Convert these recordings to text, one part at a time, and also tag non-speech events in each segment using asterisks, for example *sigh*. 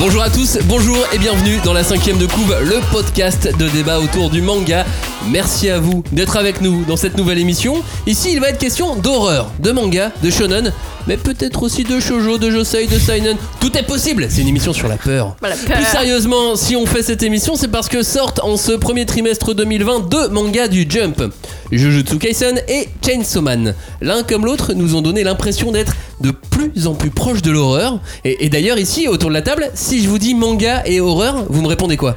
Bonjour à tous, bonjour et bienvenue dans la cinquième de couve, le podcast de débat autour du manga. Merci à vous d'être avec nous dans cette nouvelle émission. Ici, il va être question d'horreur, de manga, de shonen, mais peut-être aussi de shoujo, de josei, de seinen. Tout est possible. C'est une émission sur la peur. La peur. Plus sérieusement, si on fait cette émission, c'est parce que sortent en ce premier trimestre 2020 deux mangas du Jump, Jujutsu Kaisen et Chainsaw Man. L'un comme l'autre nous ont donné l'impression d'être de plus en plus proches de l'horreur. Et, et d'ailleurs ici, autour de la table, si je vous dis manga et horreur, vous me répondez quoi?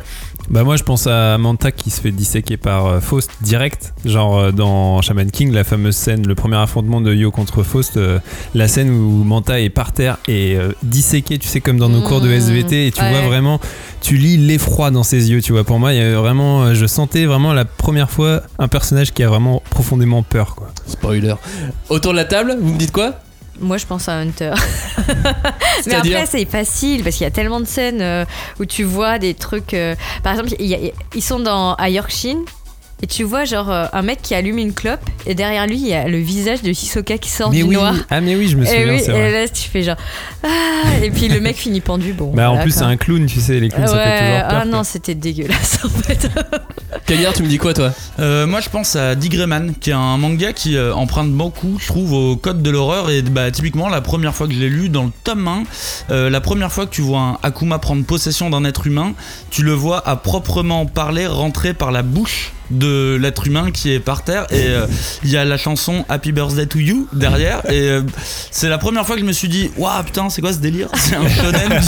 Bah moi je pense à Manta qui se fait disséquer par euh, Faust direct, genre euh, dans Shaman King, la fameuse scène, le premier affrontement de Yo contre Faust, euh, la scène où Manta est par terre et disséqué, tu sais comme dans nos cours de SVT, et tu ouais. vois vraiment, tu lis l'effroi dans ses yeux, tu vois. Pour moi, il y a vraiment, je sentais vraiment la première fois un personnage qui a vraiment profondément peur, quoi. Spoiler. Autour de la table, vous me dites quoi? Moi, je pense à Hunter. *laughs* Mais après, c'est facile parce qu'il y a tellement de scènes euh, où tu vois des trucs. euh, par exemple, il y a- ils sont dans à Yorkshire. Et tu vois genre euh, un mec qui allume une clope et derrière lui il y a le visage de Hisoka qui sort du oui, noir. ah mais oui, je me Et souviens, oui, c'est et vrai. là tu fais genre ah et puis le mec finit pendu bon. Bah en plus c'est un clown, tu sais, les clowns ça fait Ouais, toujours peur. ah non c'était dégueulasse en fait. *laughs* Cagnard, tu me dis quoi toi? Euh, moi je pense à Digreman qui est un manga qui euh, emprunte beaucoup je trouve au code de l'horreur et bah typiquement la première fois que je l'ai lu dans le tome 1 euh, la première fois que tu vois un Akuma prendre possession d'un être humain tu le vois à proprement parler rentrer par la bouche de l'être humain qui est par terre et euh, il y a la chanson Happy Birthday to You derrière *laughs* et euh, c'est la première fois que je me suis dit waouh putain c'est quoi ce délire? *laughs* C'est un shonen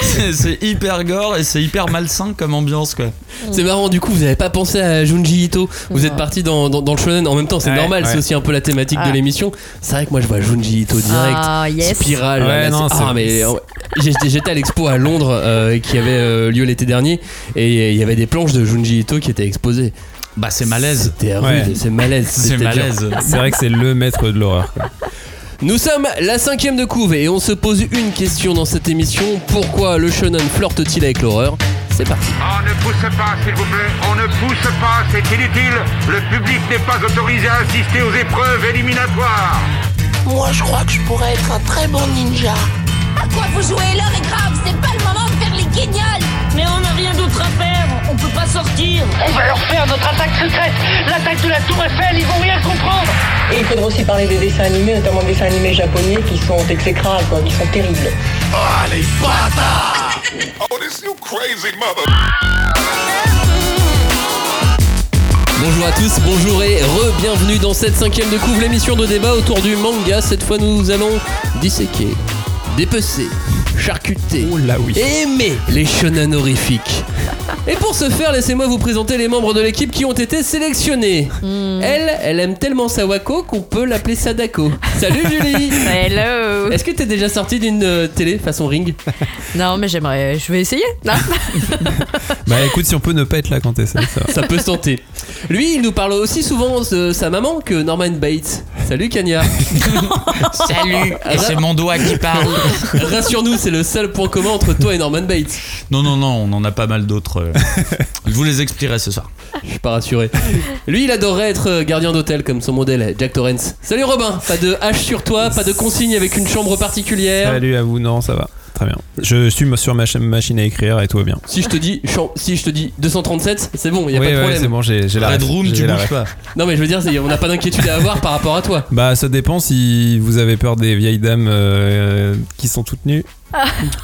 c'est- c'est hyper gore et c'est hyper malsain comme ambiance quoi C'est marrant, du coup, vous avez pas pensé à Junji Ito. Vous êtes parti dans, dans, dans le shonen en même temps, c'est Ouais, normal, ouais. c'est aussi un peu la thématique de Ah. l'émission. C'est vrai que moi je vois Junji Ito direct. Ah yes. Spirale. Ouais, là, non, ah, mais euh, j'étais j'étais à l'expo à Londres euh, qui avait euh, lieu l'été dernier et il y avait des planches de Junji Ito qui étaient exposées. Bah c'est malaise C'était rude, Ouais. c'est malaise. c'est c'était malaise C'est vrai que c'est le maître de l'horreur. quoi. Nous sommes la cinquième de couve et on se pose une question dans cette émission. Pourquoi le shonen flirte-t-il avec l'horreur? C'est parti. On ne pousse pas, s'il vous plaît. On ne pousse pas, c'est inutile. Le public n'est pas autorisé à assister aux épreuves éliminatoires. Moi, je crois que je pourrais être un très bon ninja. À quoi vous jouez? L'heure est grave, c'est pas le moment de faire les guignols Mais on n'a rien d'autre à faire, on peut pas sortir. On va leur faire notre attaque secrète L'attaque de la Tour Eiffel, ils vont rien comprendre Et il faudra aussi parler des dessins animés, notamment des dessins animés japonais qui sont exécrables, quoi, qui sont terribles. Bonjour à tous, bonjour et re-bienvenue dans cette cinquième de couve, l'émission de débat autour du manga. Cette fois, nous allons disséquer, dépecer, charcuter Oh là oui. et aimer les shonen horrifiques. Et pour ce faire, laissez-moi vous présenter les membres de l'équipe qui ont été sélectionnés. Elle, elle aime tellement Sawako qu'on peut l'appeler Sadako. Salut Julie *laughs* Hello. Est-ce que t'es déjà sorti d'une euh, télé façon ring? *laughs* Non mais j'aimerais je vais essayer. Non? *laughs* Bah écoute, si on peut ne pas être là quand t'es ça, ça va. Ça peut se tenter. Lui, il nous parle aussi souvent de sa maman que Norman Bates. Salut Kanya. Salut Et c'est mon doigt qui parle Rassure-nous, c'est le seul point commun entre toi et Norman Bates. Non, non, non, on en a pas mal d'autres. euh. Je *laughs* vous les expliquerai ce soir. Je suis pas rassuré. Lui, il adorerait être euh, gardien d'hôtel comme son modèle, Jack Torrance. Salut Robin, pas de hache sur toi, pas de consigne avec une chambre particulière. Salut à vous, non, ça va. Très bien. Je suis sur ma machine à écrire et tout va bien. Si je te dis, si je te dis 237, c'est bon, y a oui, pas de ouais, problème. c'est bon, j'ai la Red ref. Room, tu la bouges ref. pas. Non mais je veux dire, on n'a pas d'inquiétude à avoir par rapport à toi. Bah ça dépend si vous avez peur des vieilles dames euh, qui sont toutes nues.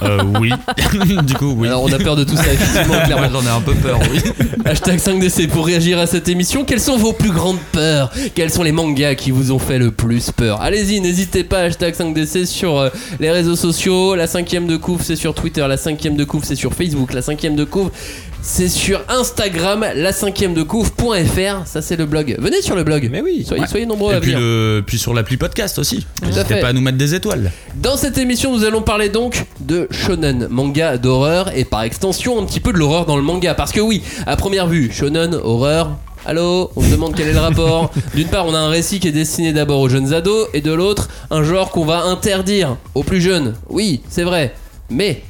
Euh, oui. *laughs* du coup, oui. Alors on a peur de tout ça, effectivement, *laughs* clairement. j'en ai un peu peur, oui. Hashtag 5DC pour réagir à cette émission. Quelles sont vos plus grandes peurs? Quels sont les mangas qui vous ont fait le plus peur? Allez-y, n'hésitez pas. Hashtag 5DC sur euh, les réseaux sociaux. La cinquième de couvre, c'est sur Twitter. La cinquième de couvre, c'est sur Facebook. La cinquième de couvre, c'est sur Instagram. La cinquième de couvre.fr. Ça, c'est le blog. Venez sur le blog. Mais oui. Soyez, soyez nombreux à puis, venir. le... puis sur l'appli podcast aussi. N'hésitez pas à nous mettre des étoiles. Dans cette émission, nous allons parler donc de shonen, manga d'horreur et par extension un petit peu de l'horreur dans le manga. Parce que oui, à première vue, shonen, horreur. Allô, on se demande quel est le rapport. *laughs* D'une part, on a un récit qui est destiné d'abord aux jeunes ados et de l'autre, un genre qu'on va interdire aux plus jeunes. Oui, c'est vrai. Mais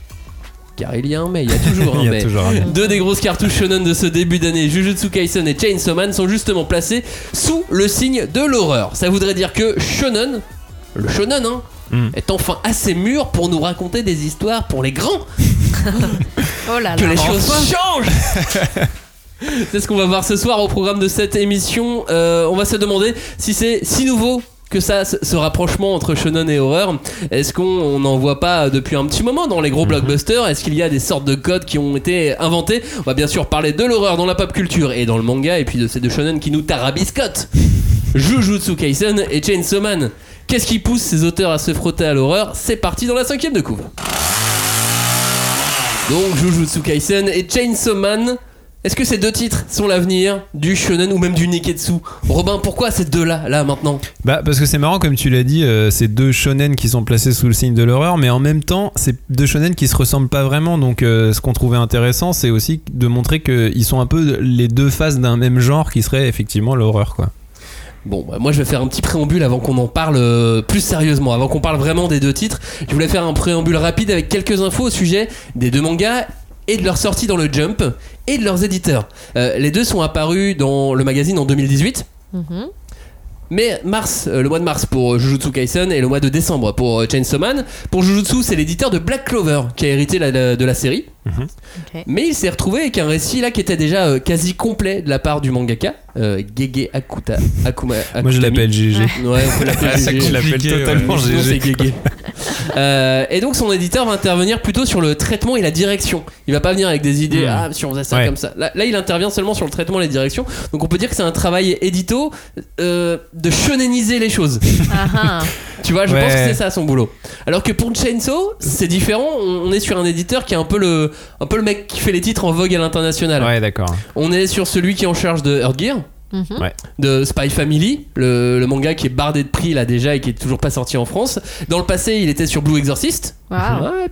car il y a un mais, il y a toujours *laughs* un Il y a mais. toujours un mais. Deux des grosses cartouches shonen de ce début d'année, Jujutsu Kaisen et Chainsaw Man, sont justement placés sous le signe de l'horreur. Ça voudrait dire que shonen, le shonen, hein, Mm. est enfin assez mûr pour nous raconter des histoires pour les grands. *laughs* Oh là que là. les choses changent C'est ce qu'on va voir ce soir au programme de cette émission. Euh, on va se demander si c'est si nouveau que ça, ce rapprochement entre shonen et horreur. Est-ce qu'on n'en voit pas depuis un petit moment dans les gros blockbusters? Est-ce qu'il y a des sortes de codes qui ont été inventés? On va bien sûr parler de l'horreur dans la pop culture et dans le manga, et puis de ces deux shonen qui nous tarabiscotent. *laughs* Jujutsu Kaisen et Chainsaw Man. Qu'est-ce qui pousse ces auteurs à se frotter à l'horreur? C'est parti dans la cinquième de couve. Donc Jujutsu Kaisen et Chainsaw Man. Est-ce que ces deux titres sont l'avenir du shonen ou même du Niketsu Robin, pourquoi ces deux-là, là, maintenant Bah parce que c'est marrant comme tu l'as dit, euh, c'est deux shonen qui sont placés sous le signe de l'horreur, mais en même temps c'est deux shonen qui se ressemblent pas vraiment. Donc euh, ce qu'on trouvait intéressant, c'est aussi de montrer qu'ils sont un peu les deux faces d'un même genre qui serait effectivement l'horreur quoi. Bon, bah, moi je vais faire un petit préambule avant qu'on en parle euh, plus sérieusement, avant qu'on parle vraiment des deux titres. Je voulais faire un préambule rapide avec quelques infos au sujet des deux mangas et de leur sortie dans le Jump et de leurs éditeurs. Euh, les deux sont apparus dans le magazine en 2018. Mhm. Mais mars, euh, le mois de mars pour euh, Jujutsu Kaisen et le mois de décembre pour Chainsaw Man. Pour Jujutsu, c'est l'éditeur de Black Clover qui a hérité la- la- de la série. Ok. Mais il s'est retrouvé avec un récit là qui était déjà euh, quasi complet de la part du mangaka, euh, Gege Akuta. Akuma, Moi je l'appelle GG. Ouais, on peut l'appeler Ah, GG. je l'appelle totalement GG. Gege. Euh, et donc son éditeur va intervenir plutôt sur le traitement et la direction. Il va pas venir avec des idées, Hmm. ah si on faisait ça Ouais. comme ça. Là, là, il intervient seulement sur le traitement et la direction. Donc on peut dire que c'est un travail édito euh, de shonéniser les choses. *laughs* Tu vois, je Ouais. pense que c'est ça son boulot. Alors que pour Chainsaw, c'est différent. On est sur un éditeur qui est un peu le, un peu le mec qui fait les titres en vogue à l'international. Ouais d'accord. On est sur celui qui est en charge de Earth Gear, Mhm. de Spy Family, le, le manga qui est bardé de prix là déjà et qui est toujours pas sorti en France. Dans le passé, il était sur Blue Exorcist. Ouais,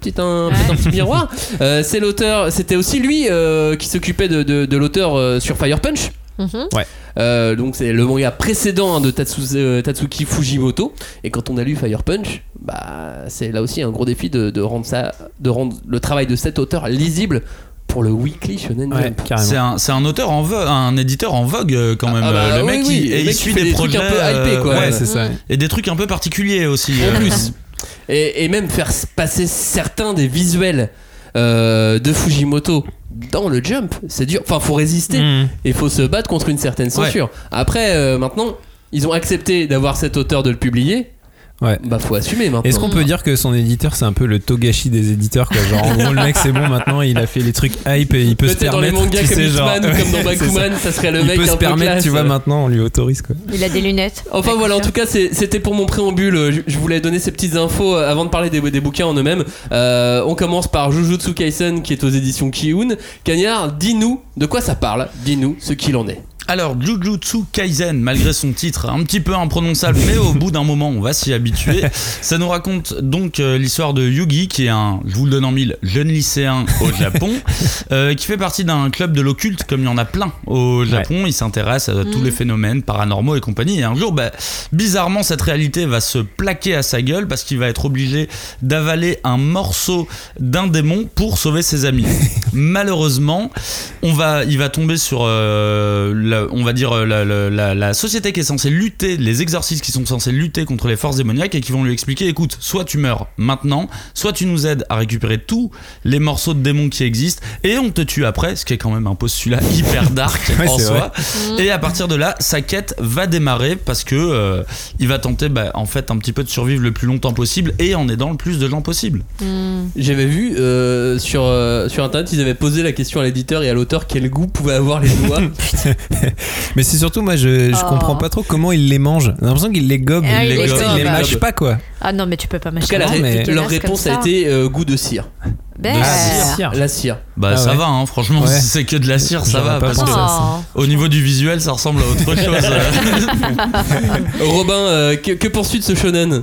petit un, Ouais. petit, un petit miroir. Euh, c'est l'auteur, c'était aussi lui euh, qui s'occupait de, de- de l'auteur euh, sur Fire Punch. Mhm. Euh, donc c'est le manga précédent hein, de Tatsu- euh, Tatsuki Fujimoto. Et quand on a lu Fire Punch, bah c'est là aussi un gros défi de, de rendre ça, de rendre le travail de cet auteur lisible pour le Weekly Shonen Ouais, Jump. C'est un, c'est un auteur en vogue, un éditeur en vogue euh, quand même. Ah bah, le oui, mec, oui, il, le suit des, trucs un peu hypés, quoi. Ouais ouais, c'est ça. et des trucs un peu particuliers aussi. *laughs* En plus. Et, et même faire passer certains des visuels euh, de Fujimoto dans le jump, c'est dur. Enfin, faut résister Mhm. et faut se battre contre une certaine censure. Après, euh, maintenant, ils ont accepté d'avoir cet auteur de le publier. Ouais. Bah, faut assumer maintenant. Est-ce qu'on peut dire que son éditeur c'est un peu le Togashi des éditeurs quoi? Genre en gros le mec c'est bon maintenant il a fait les trucs hype et il peut se Peut-être dans les permettre mangas tu comme sais, genre- comme dans Bakuman, ça. serait le il mec peut un se peu permettre classe. tu vois maintenant on lui autorise quoi. Il a des lunettes. Enfin voilà, en tout cas, c'était pour mon préambule. Je, je voulais donner ces petites infos euh, avant de parler des, des bouquins en eux-mêmes. Euh, on commence par Jujutsu Kaisen qui est aux éditions Kiun. Cagnard, dis-nous de quoi ça parle. Dis-nous ce qu'il en est. Alors, Jujutsu Kaisen, malgré son titre un petit peu imprononçable, mais au bout d'un moment, on va s'y habituer. *laughs* Ça nous raconte donc euh, l'histoire de Yugi, qui est un, je vous le donne en mille, jeune lycéen au *laughs* Japon, euh, qui fait partie d'un club de l'occulte, comme il y en a plein au Japon. Il s'intéresse à tous les phénomènes paranormaux et compagnie. Et un jour, bah, bizarrement, cette réalité va se plaquer à sa gueule parce qu'il va être obligé d'avaler un morceau d'un démon pour sauver ses amis. *laughs* Malheureusement, on va, il va tomber sur, euh, la- on va dire, euh, la, la- la- la société qui est censée lutter, les exorcistes qui sont censés lutter contre les forces démoniaques et qui vont lui expliquer, écoute, soit tu meurs maintenant, soit tu nous aides à récupérer tous les morceaux de démons qui existent et on te tue après, ce qui est quand même un postulat *laughs* hyper dark Ouais, en soi. Et à partir de là, sa quête va démarrer parce que euh, il va tenter, bah, en fait, un petit peu de survivre le plus longtemps possible et en aidant le plus de gens possible. Hmm. J'avais vu euh, sur, euh, sur internet, ils avaient posé la question à l'éditeur et à l'auteur quel goût pouvaient avoir les *laughs* doigts. *laughs* Mais c'est surtout moi je, je Oh. comprends pas trop comment il les mange. J'ai l'impression qu'il les gobe, Ah, il il les, les gobe, il les gobe. mâche pas quoi. Ah non, mais tu peux pas En mâcher. tout cas, la, Non, ré- mais- leur réponse a été euh, goût de cire. Ben. cire. La cire. Bah Ah ça ouais. va, hein, franchement, Ouais. si c'est que de la cire, ça va. Parce que ça. Oh. au niveau du visuel, ça ressemble à autre *laughs* chose. *laughs* Robin, euh, que, que poursuit de ce shonen?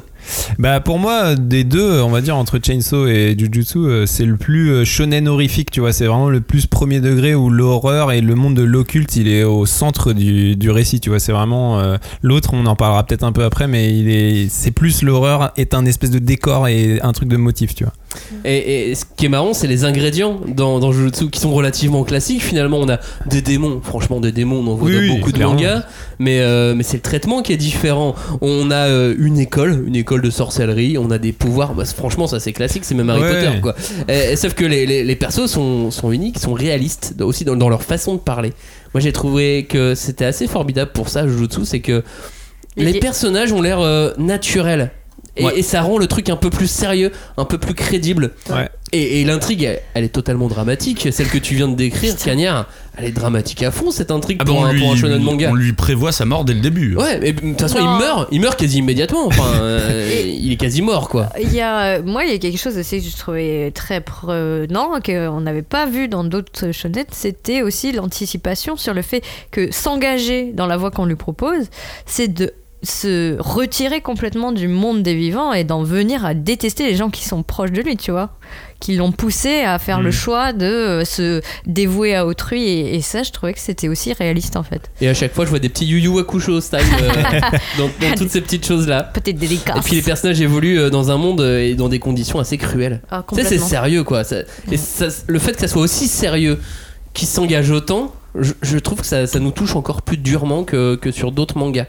Bah pour moi des deux, on va dire entre Chainsaw et Jujutsu, euh, c'est le plus euh, shonen horrifique, tu vois, c'est vraiment le plus premier degré où l'horreur et le monde de l'occulte, il est au centre du, du récit, tu vois, c'est vraiment euh, l'autre, on en parlera peut-être un peu après mais il est c'est plus l'horreur est un espèce de décor et un truc de motif, tu vois. Et, et ce qui est marrant, c'est les ingrédients dans, dans Jujutsu qui sont relativement classiques. Finalement, on a des démons. Franchement, des démons, on en voit Oui, dans oui, beaucoup de mangas. Mais, euh, mais c'est le traitement qui est différent. On a euh, une école, une école école de sorcellerie, on a des pouvoirs. Bah, franchement, ça c'est classique, c'est même Harry Ouais. Potter quoi. Et- et sauf que les, les, les persos sont, sont uniques, sont réalistes aussi dans, dans leur façon de parler. Moi j'ai trouvé que c'était assez formidable pour ça, Jujutsu, c'est que les personnages ont l'air euh, naturels. Et, Ouais. et ça rend le truc un peu plus sérieux, un peu plus crédible. Ouais. Et, et l'intrigue, elle, elle est totalement dramatique. Celle que tu viens de décrire, Cagnard, elle est dramatique à fond cette intrigue Ah bah, pour, on, un, lui, pour un shonen manga. on lui prévoit sa mort dès le début. Ouais, mais de toute façon, Non. il meurt, il meurt quasi immédiatement. Enfin, *laughs* euh, il est quasi mort, quoi. Il y a, moi, il y a quelque chose aussi que je trouvais très prenant, qu'on n'avait pas vu dans d'autres shonen, c'était aussi l'anticipation sur le fait que s'engager dans la voie qu'on lui propose, c'est de se retirer complètement du monde des vivants et d'en venir à détester les gens qui sont proches de lui, tu vois, qui l'ont poussé à faire le choix de euh, se dévouer à autrui et, et ça, je trouvais que c'était aussi réaliste en fait. Et à chaque fois, je vois des petits Yu Yu Hakusho style euh, *laughs* dans, dans toutes ces petites choses-là. Peut-être délicat. Et puis les personnages évoluent euh, dans un monde et dans des conditions assez cruelles. Ah, Tu sais, c'est sérieux, quoi. Ça- et ça- le fait que ça soit aussi sérieux, qu'il s'engage autant, je, je trouve que ça, ça nous touche encore plus durement que, que sur d'autres mangas.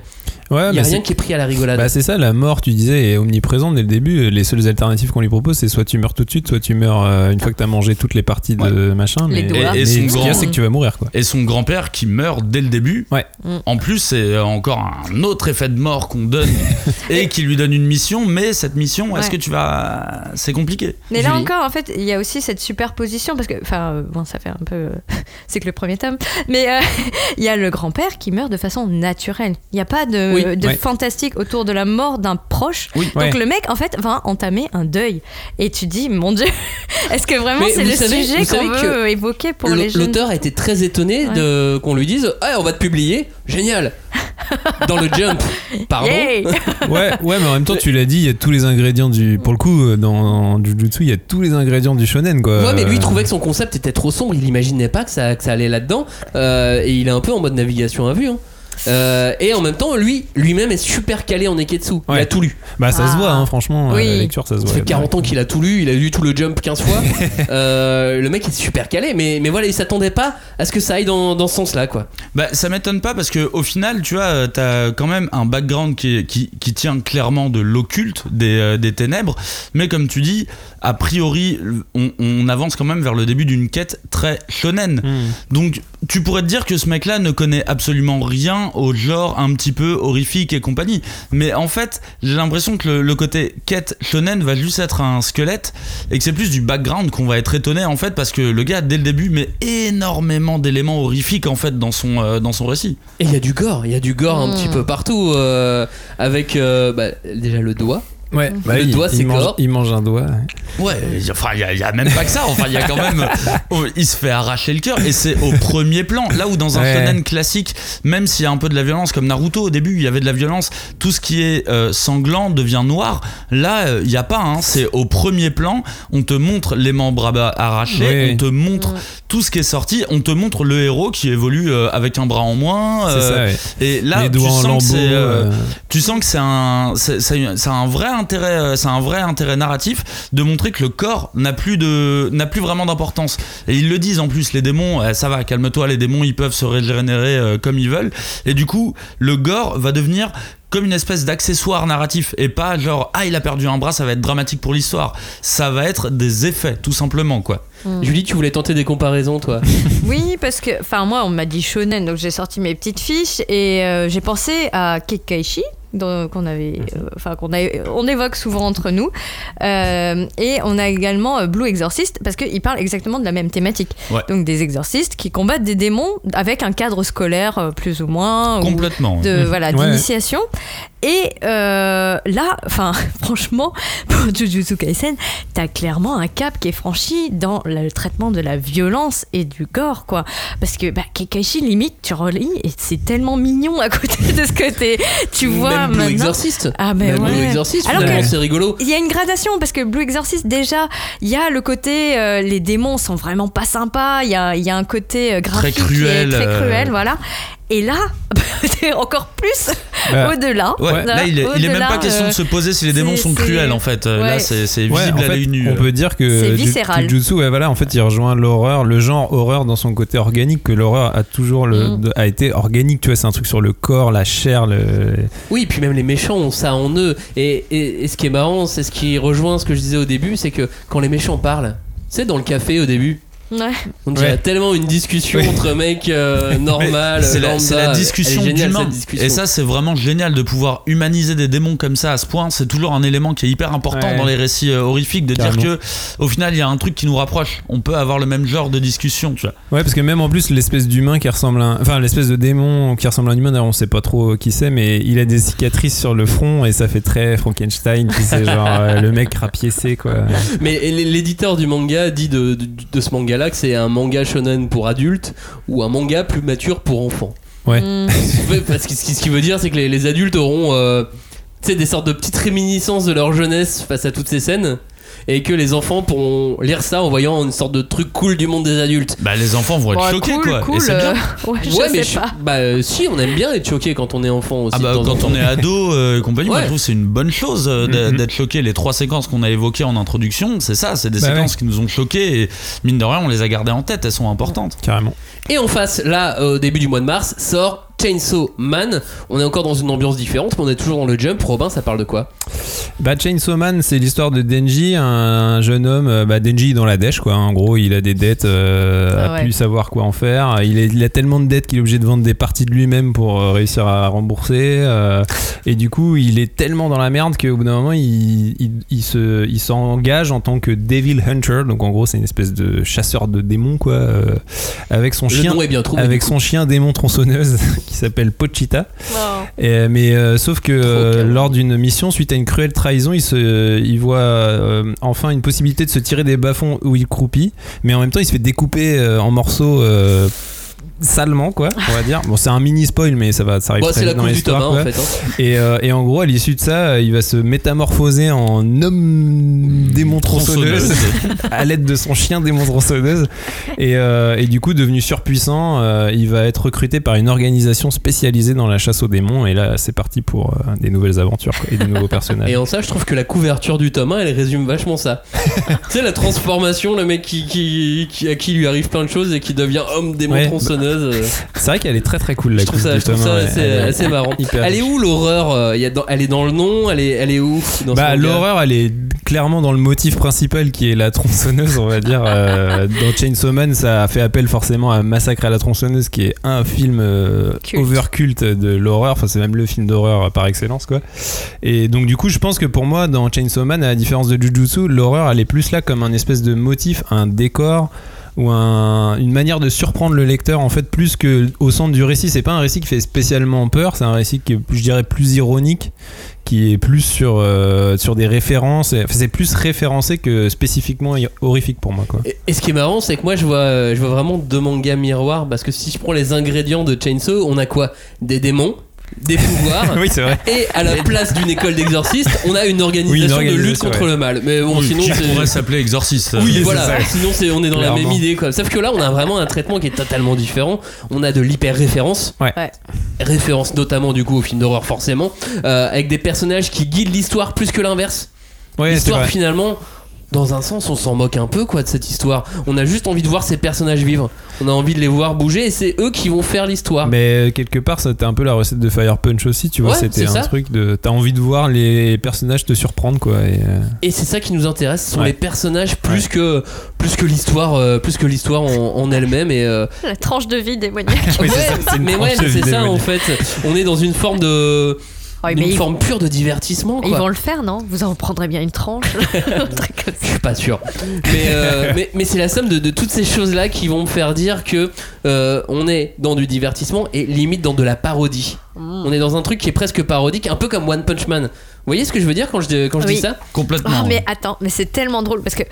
Ouais, Il y bah a rien qui est pris à la rigolade. Bah c'est ça, la mort, tu disais, est omniprésente dès le début. Les seules alternatives qu'on lui propose, c'est soit tu meurs tout de suite, soit tu meurs euh, une fois que t'as mangé toutes les parties de machin. Mais. Et- et mais son ce qu'il y a, grand- c'est que tu vas mourir, quoi. Et son grand-père qui meurt dès le début. Ouais. En plus, c'est encore un autre effet de mort qu'on donne *laughs* et qui lui donne une mission. Mais cette mission, est-ce Ouais. que tu vas. C'est compliqué. Mais là Julie. encore, en fait, il y a aussi cette superposition parce que, enfin, euh, bon, ça fait un peu, euh, *laughs* c'est que le premier tome, mais euh, *laughs* il y a le grand-père qui meurt de façon naturelle. Il n'y a pas de, Oui, de ouais. fantastique autour de la mort d'un proche. Oui. Donc Ouais. le mec, en fait, va entamer un deuil. Et tu dis, mon Dieu, *laughs* est-ce que vraiment c'est le savez- sujet qu'on veut que évoquer pour les jeunes L'auteur a été très étonné de qu'on lui dise Ah, on va te publier, génial *laughs* Dans le Jump, pardon. *laughs* Ouais, ouais, mais en même temps, tu l'as dit, il y a tous les ingrédients du. Pour le coup, euh, dans Jujutsu, il y a tous les ingrédients du shonen, quoi. Ouais, mais lui il trouvait que son concept était trop sombre, il imaginait pas que ça, que ça allait là-dedans, euh, et il est un peu en mode navigation à vue. hein. Euh, et en même temps, lui, lui-même est super calé en Neketsu. Il a tout lu. Bah, ça se Ah. voit, hein, franchement. euh, Oui. La lecture, ça se Ça voit. fait 40 ans qu'il a tout lu, il a lu tout le jump 15 fois. *laughs* Euh, le mec est super calé, mais, mais voilà, il s'attendait pas à ce que ça aille dans, dans ce sens-là, quoi. Bah, ça m'étonne pas parce que au final, tu vois, t'as quand même un background qui, qui, qui tient clairement de l'occulte, des, euh, des ténèbres. Mais comme tu dis, a priori, on, on avance quand même vers le début d'une quête très shonen. Hmm. Donc, tu pourrais te dire que ce mec-là ne connaît absolument rien au genre un petit peu horrifique et compagnie. Mais en fait, j'ai l'impression que le, le côté quête shonen va juste être un squelette et que c'est plus du background qu'on va être étonné en fait parce que le gars dès le début met énormément d'éléments horrifiques en fait dans son euh, dans son récit. Et il y a du gore, il y a du gore un Mm. petit peu partout, euh, avec euh, bah, déjà le doigt. Ouais, bah Le oui, doigt, il c'est mange- gore. Il mange un doigt. ouais. A- enfin il y, a- y a même pas que ça. Enfin il y a quand même, *laughs* oh, il se fait arracher le cœur et c'est au premier plan. Là où dans un Ouais. shonen classique, même s'il y a un peu de la violence comme Naruto au début, il y avait de la violence, tout ce qui est euh, sanglant devient noir. Là il y a pas. Hein, c'est au premier plan, on te montre les membres arrachés, Ouais. on te montre Ouais. tout ce qui est sorti, on te montre le héros qui évolue euh, avec un bras en moins. C'est ça, euh, ouais. Et là, Les tu sens que euh, euh, tu sens que c'est un, c'est, c'est- c'est un vrai intérêt, euh, c'est un vrai intérêt narratif de montrer que le corps n'a plus de, n'a plus vraiment d'importance. Et ils le disent en plus, les démons, euh, ça va, calme-toi, les démons, ils peuvent se régénérer euh, comme ils veulent. Et du coup, le gore va devenir comme une espèce d'accessoire narratif et pas genre ah il a perdu un bras ça va être dramatique pour l'histoire ça va être des effets tout simplement quoi Julie, tu voulais tenter des comparaisons, toi? *laughs* Oui, parce que, enfin, moi, on m'a dit shonen, donc j'ai sorti mes petites fiches et euh, j'ai pensé à Kekkaishi. Qu'on avait, euh, enfin qu'on on évoque souvent entre nous, Euh, et on a également euh, Blue Exorcist parce qu'il parle exactement de la même thématique. Ouais. Donc des exorcistes qui combattent des démons avec un cadre scolaire plus ou moins, ou complètement de Mhm. voilà Ouais. d'initiation. Et euh, là, enfin, *laughs* franchement, pour Jujutsu Kaisen, t'as clairement un cap qui est franchi dans le traitement de la violence et du gore, quoi. Parce que bah, Kakashi, limite, tu relis et c'est tellement mignon à côté de ce côté. Tu vois Même Blue maintenant. Exorcist. Ah, mais Même Blue ouais. Exorcist, Alors que- c'est rigolo. Il y a une gradation parce que Blue Exorcist, déjà, il y a le côté euh, les démons sont vraiment pas sympas. Il y a, il y a un côté euh, graphique cruel, qui est très euh. cruel, voilà. Et là, *laughs* encore plus. Bah, au-delà. Ouais, là, il est, il est même pas question euh, de se poser si les démons sont cruels en fait. Euh, Ouais. Là, c'est Ouais, visible à l'œil nu. on euh. peut dire que C'est Ju- viscéral. Jujutsu, ouais, voilà, en fait, il rejoint l'horreur, le genre horreur dans son côté organique, que l'horreur a toujours le, Mm. a été organique. Tu vois, c'est un truc sur le corps, la chair, le. Oui, puis même les méchants ont ça en eux. Et, et- et ce qui est marrant, c'est ce qui rejoint ce que je disais au début, c'est que quand les méchants parlent, c'est dans le café au début. Ouais. On dirait Ouais. tellement une discussion entre mecs euh, *laughs* normal, C'est la, c'est discussion discussion. Et ça, c'est vraiment génial de pouvoir humaniser des démons comme ça à ce point. C'est toujours un élément qui est hyper important Ouais. dans les récits euh, horrifiques de Carrément. dire que, au final, il y a un truc qui nous rapproche. On peut avoir le même genre de discussion, tu vois. Ouais, parce que même en plus, l'espèce d'humain qui ressemble à un. Enfin, l'espèce de démon qui ressemble à un humain, d'ailleurs, on sait pas trop qui c'est, mais il a des cicatrices sur le front et ça fait très Frankenstein, tu sais, genre euh, le mec rapiécé, quoi. *laughs* Mais l'éditeur du manga dit de, de, de ce manga-là que c'est un manga shonen pour adultes ou un manga plus mature pour enfants. Ouais. *laughs* Mm. Ouais, Parce que ce qui, veut dire, c'est que les, les adultes auront euh, tu sais, des sortes de petites réminiscences de leur jeunesse face à toutes ces scènes. Et que les enfants pourront lire ça en voyant une sorte de truc cool du monde des adultes. Bah, les enfants vont être Bon, choqués, cool, quoi. cool, Et c'est bien. euh, *laughs* ouais, je ouais, mais sais je- pas. bah euh, si, on aime bien être choqué quand on est enfant aussi. Ah bah quand on est ado euh, et compagnie, moi je trouve que c'est une bonne chose euh, d'être Mhm. d'être choqué. Les trois séquences qu'on a évoquées en introduction, c'est ça, c'est des Bah séquences ouais. qui nous ont choqués et mine de rien on les a gardées en tête, elles sont importantes. Carrément. Et en face, là, au début du mois de mars, sort Chainsaw Man. On est encore dans une ambiance différente, mais on est toujours dans le jump. Robin, ça parle de quoi? Bah, Chainsaw Man, c'est l'histoire de Denji, un jeune homme. euh, Bah, Denji est dans la dèche, quoi. En gros, il a des dettes, euh, Ah a ouais. plus savoir quoi en faire. Il, est- il a tellement de dettes qu'il est obligé de vendre des parties de lui-même pour euh, réussir à rembourser. euh, et du coup, il est tellement dans la merde qu'au bout d'un moment, il, il, il se, il s'engage en tant que Devil Hunter. Donc, en gros, c'est une espèce de chasseur de démons, quoi. euh, avec son chien. nom est bien trouvé. Avec son chien démon tronçonneuse *laughs* qui s'appelle Pochita. Non. Et, mais euh, sauf que euh, lors d'une mission, suite à une cruelle trahison, il, se, il voit euh, enfin une possibilité de se tirer des bas-fonds où il croupit, mais en même temps il se fait découper euh, en morceaux euh, salement, quoi, on va dire. Bon, c'est un mini spoil, mais ça va, ça arrive Bon, très c'est la vite dans coupe du tome l'histoire. 1 en fait. hein. Et, euh, et en gros, à l'issue de ça, euh, il va se métamorphoser en homme démon tronçonneuse *laughs* à l'aide de son chien démon tronçonneuse. Et, euh, et du coup, devenu surpuissant, euh, il va être recruté par une organisation spécialisée dans la chasse aux démons. Et là, c'est parti pour euh, des nouvelles aventures quoi, et des nouveaux personnages. Et en ça, je trouve que la couverture du tome 1, elle résume vachement ça. *laughs* tu sais, la transformation, le mec qui, qui, qui- à qui lui arrive plein de choses et qui devient homme démon Ouais. tronçonneuse. Euh, C'est vrai qu'elle est très très cool la je trouve coupe ça, du je trouve tome ça un, ouais. assez, Elle est assez marrant. hyper Elle est où l'horreur euh, Elle est dans le nom Elle est, elle est où dans Bah, l'horreur, elle est clairement dans le motif principal qui est la tronçonneuse, on va dire. Euh, *laughs* dans Chainsaw Man, ça a fait appel forcément à Massacre à la tronçonneuse, qui est un film Culte. overculte de l'horreur. Enfin, c'est même le film d'horreur par excellence, quoi. Et donc, du coup, je pense que pour moi, dans Chainsaw Man, à la différence de Jujutsu, l'horreur, elle est plus là comme un espèce de motif, un décor ou un- une manière de surprendre le lecteur en fait plus que au centre du récit. C'est pas un récit qui fait spécialement peur c'est un récit qui est je dirais plus ironique qui est plus sur euh, sur des références. Enfin, c'est plus référencé que spécifiquement horrifique pour moi quoi. Et, et ce qui est marrant, c'est que moi je vois, euh, je vois vraiment deux mangas miroirs parce que si je prends les ingrédients de Chainsaw, on a quoi? Des démons, des pouvoirs. *laughs* oui c'est vrai Et à la place d'une école d'exorcistes, on a une organisation, Oui, une de lutte contre ouais. le mal. Mais bon, Oui, sinon qui c'est. pourrait s'appeler Exorciste. Oui, voilà. Sinon, c'est, on est dans la même idée, quoi. Sauf que là, on a vraiment un traitement qui est totalement différent. On a de l'hyper-référence. Ouais. Ouais. Référence notamment, du coup, au film d'horreur, forcément. euh, avec des personnages qui guident l'histoire plus que l'inverse. ouais l'histoire, vrai finalement. Dans un sens, on s'en moque un peu quoi de cette histoire. On a juste envie de voir ces personnages vivre. On a envie de les voir bouger et c'est eux qui vont faire l'histoire. mais euh, quelque part c'était un peu la recette de Fire Punch aussi tu vois Ouais, c'était un ça. truc de t'as envie de voir les personnages te surprendre quoi et, euh, Et c'est ça qui nous intéresse, ce sont Ouais. les personnages plus que plus que l'histoire, euh, plus que l'histoire en, en elle-même et euh, La tranche de vie démoniaque. *laughs* Oui, ça, mais ouais, c'est ça en fait. On est dans une forme de Oh, une forme pure de divertissement ils vont le faire, non Vous en prendrez bien une tranche. *laughs* Un truc comme ça. Je suis pas sûr. Mais, euh, mais, mais c'est la somme de, de toutes ces choses-là qui vont me faire dire que euh, on est dans du divertissement et limite dans de la parodie. Mm. On est dans un truc qui est presque parodique, un peu comme One Punch Man. Vous voyez ce que je veux dire quand je, quand je Oui. dis ça Complètement. Oh, mais attends, mais c'est tellement drôle parce que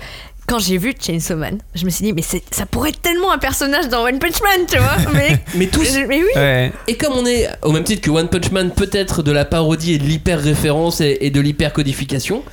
quand j'ai vu Chainsaw Man, je me suis dit, mais ça pourrait être tellement un personnage dans One Punch Man, tu vois. Mais, *laughs* Mais tous. mais oui. ouais Et comme on est au même titre que One Punch Man, peut-être de la parodie et de l'hyper référence et, et de l'hyper codification.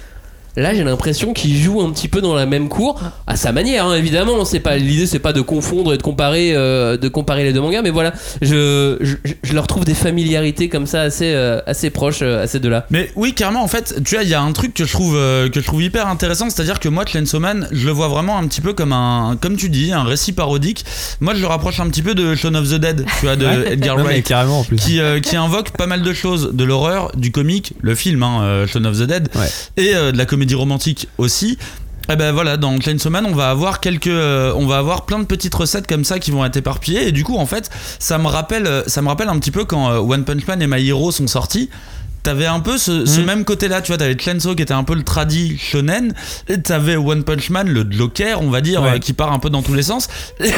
Là, j'ai l'impression qu'il joue un petit peu dans la même cour, à sa manière, hein, évidemment. C'est pas l'idée, c'est pas de confondre et de comparer, euh, de comparer les deux mangas, mais voilà, je, je, je leur trouve des familiarités comme ça assez, euh, assez proches euh, à ces deux-là. Mais oui, carrément, en fait, tu vois, il y a un truc que je trouve, euh, que je trouve hyper intéressant, c'est-à-dire que moi, Chainsaw Man, je le vois vraiment un petit peu comme un, comme tu dis, un récit parodique. Moi, je le rapproche un petit peu de Shaun of the Dead, tu vois, de. *laughs* Edgar Non, mais Wright. carrément en plus. Qui, euh, qui invoque pas mal de choses, de l'horreur, du comique, le film, hein, Shaun of the Dead, Ouais. et euh, de la comédie romantique aussi. Et ben voilà, dans Chainsaw Man, on va avoir quelques, euh, on va avoir plein de petites recettes comme ça qui vont être éparpillées. Et du coup, en fait, ça me rappelle, euh, ça me rappelle un petit peu quand euh, One Punch Man et My Hero sont sortis. T'avais un peu ce, ce Mhm. même côté-là, tu vois, t'avais Chainsaw qui était un peu le tradi shonen, et t'avais One Punch Man, le Joker, on va dire, Ouais. euh, qui part un peu dans tous les sens. *coughs*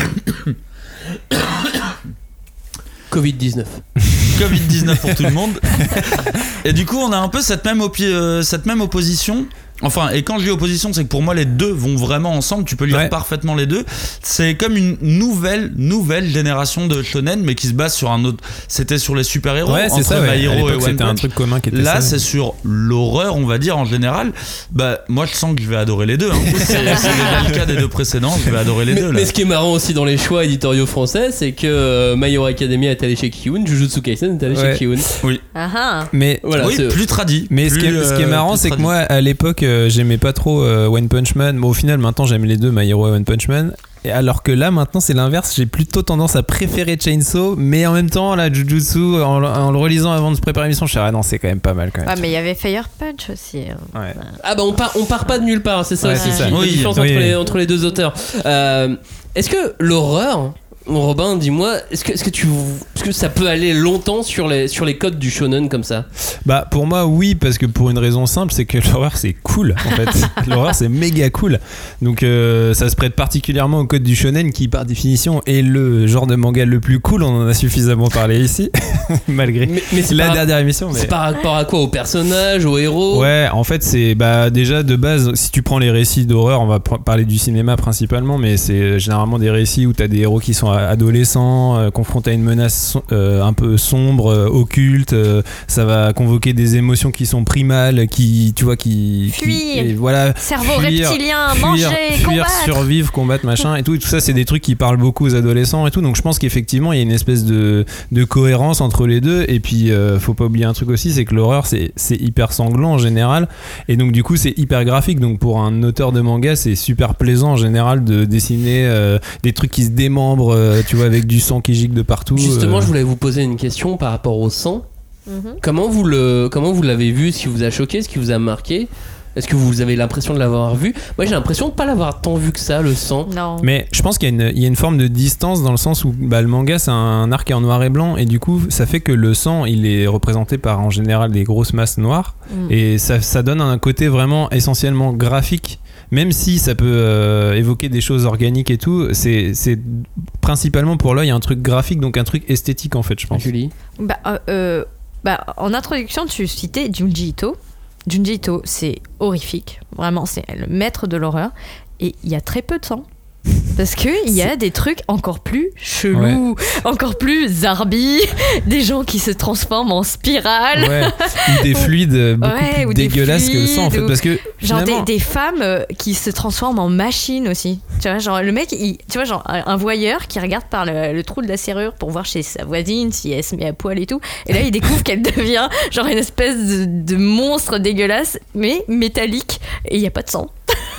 Covid-19. Covid-19 *coughs* pour tout le monde. *laughs* Et du coup, on a un peu cette même, opi- cette même opposition. Enfin, et quand je dis opposition, c'est que pour moi, les deux vont vraiment ensemble. Tu peux lire Ouais. parfaitement les deux. C'est comme une nouvelle, nouvelle génération de shonen, mais qui se base sur un autre. C'était sur les super-héros. Ouais, c'est entre ça. ouais. C'était un truc commun qui était Là, c'est sur l'horreur, on va dire en général. Bah, moi, je sens que je vais adorer les deux. hein. *laughs* C'est le cas des deux précédents. Je vais adorer les Mais, deux. Là. mais ce qui est marrant aussi dans les choix éditoriaux français, c'est que euh, My Hero Academia est allé chez Kiyun, Jujutsu Kaisen est allé Ouais. chez Kiyun. Ah ah. Mais Voilà, oui, plus tradit. Mais ce, qui est, ce qui est euh, marrant, c'est que moi, à l'époque, euh, j'aimais pas trop euh, One Punch Man. Mais au final, maintenant, j'aime les deux, My Hero et One Punch Man. Et alors que là, maintenant, c'est l'inverse. J'ai plutôt tendance à préférer Chainsaw. Mais en même temps, là, Jujutsu, en, en le relisant avant de se préparer l'émission, je suis ah non, c'est quand même pas mal quand même. Ah, mais il y avait Fire Punch aussi. hein. Ouais. Ah bah on part, on part pas de nulle part, c'est ça Ouais, aussi c'est ça. la Oui, différence oui, entre, oui. Les, entre les deux auteurs. Euh, est-ce que l'horreur, Robin, dis-moi, est-ce que, est-ce que tu, est-ce que ça peut aller longtemps sur les, sur les codes du shonen comme ça? Bah pour moi oui parce que pour une raison simple c'est que *laughs* l'horreur c'est cool en fait. *laughs* L'horreur c'est méga cool. Donc euh, ça se prête particulièrement au code du shonen qui par définition est le genre de manga le plus cool. On en a suffisamment parlé ici *laughs* malgré Mais, la par, dernière émission mais c'est par rapport à quoi? Aux personnages, aux héros? Ouais, en fait, c'est bah déjà de base, si tu prends les récits d'horreur, on va parler du cinéma principalement, mais c'est euh, généralement des récits où tu as des héros qui sont a- adolescents, euh, confrontés à une menace euh, un peu sombre, euh, occulte. euh, ça va convoquer des émotions qui sont primales, qui, tu vois, qui. Fuir. voilà. Cerveau Fuir, reptilien, fuir, manger, fuir, combattre. survivre, combattre, machin et tout. Et tout ça, c'est des trucs qui parlent beaucoup aux adolescents et tout. Donc je pense qu'effectivement, il y a une espèce de, de cohérence entre les deux. Et puis, euh, faut pas oublier un truc aussi, c'est que l'horreur, c'est c'est hyper sanglant en général. Et donc, du coup, c'est hyper graphique. Donc, pour un auteur de manga, c'est super plaisant en général de dessiner euh, des trucs qui se démembrent, euh, tu vois, avec du sang qui gicle de partout. Justement, euh. je voulais vous poser une question par rapport au sang. Mhm. Comment vous le, comment vous l'avez vu Ce qui vous a choqué Ce qui vous a marqué? Est-ce que vous avez l'impression de l'avoir vu? Moi, j'ai l'impression de pas l'avoir tant vu que ça, le sang. Non. Mais je pense qu'il y, a une- il y a une forme de distance dans le sens où bah, le manga c'est un arc qui est en noir et blanc et du coup ça fait que le sang il est représenté par en général des grosses masses noires Mm. et ça, ça donne un côté vraiment essentiellement graphique même si ça peut euh, évoquer des choses organiques et tout c'est c'est principalement pour l'œil un truc graphique donc un truc esthétique en fait je pense Julie Bah, euh, euh, bah, en introduction, tu citais Junji Ito. Junji Ito, c'est horrifique. Vraiment, c'est le maître de l'horreur. Et il y a très peu de sang. Parce que il y a des trucs encore plus chelous, encore plus zarbi, *laughs* des gens qui se transforment en spirale. Ouais. ou des *laughs* fluides euh, beaucoup Ouais, plus ou dégueulasses que le sang en fait fluides, ou- parce que Genre des, des femmes euh, qui se transforment en machines aussi. Tu vois, genre le mec, il- tu vois, genre un un voyeur qui regarde par le, le trou de la serrure pour voir chez sa voisine si elle se met à poil et tout. Et là, il *laughs* découvre qu'elle devient genre une espèce de, de monstre dégueulasse, mais métallique. Et il n'y a pas de sang.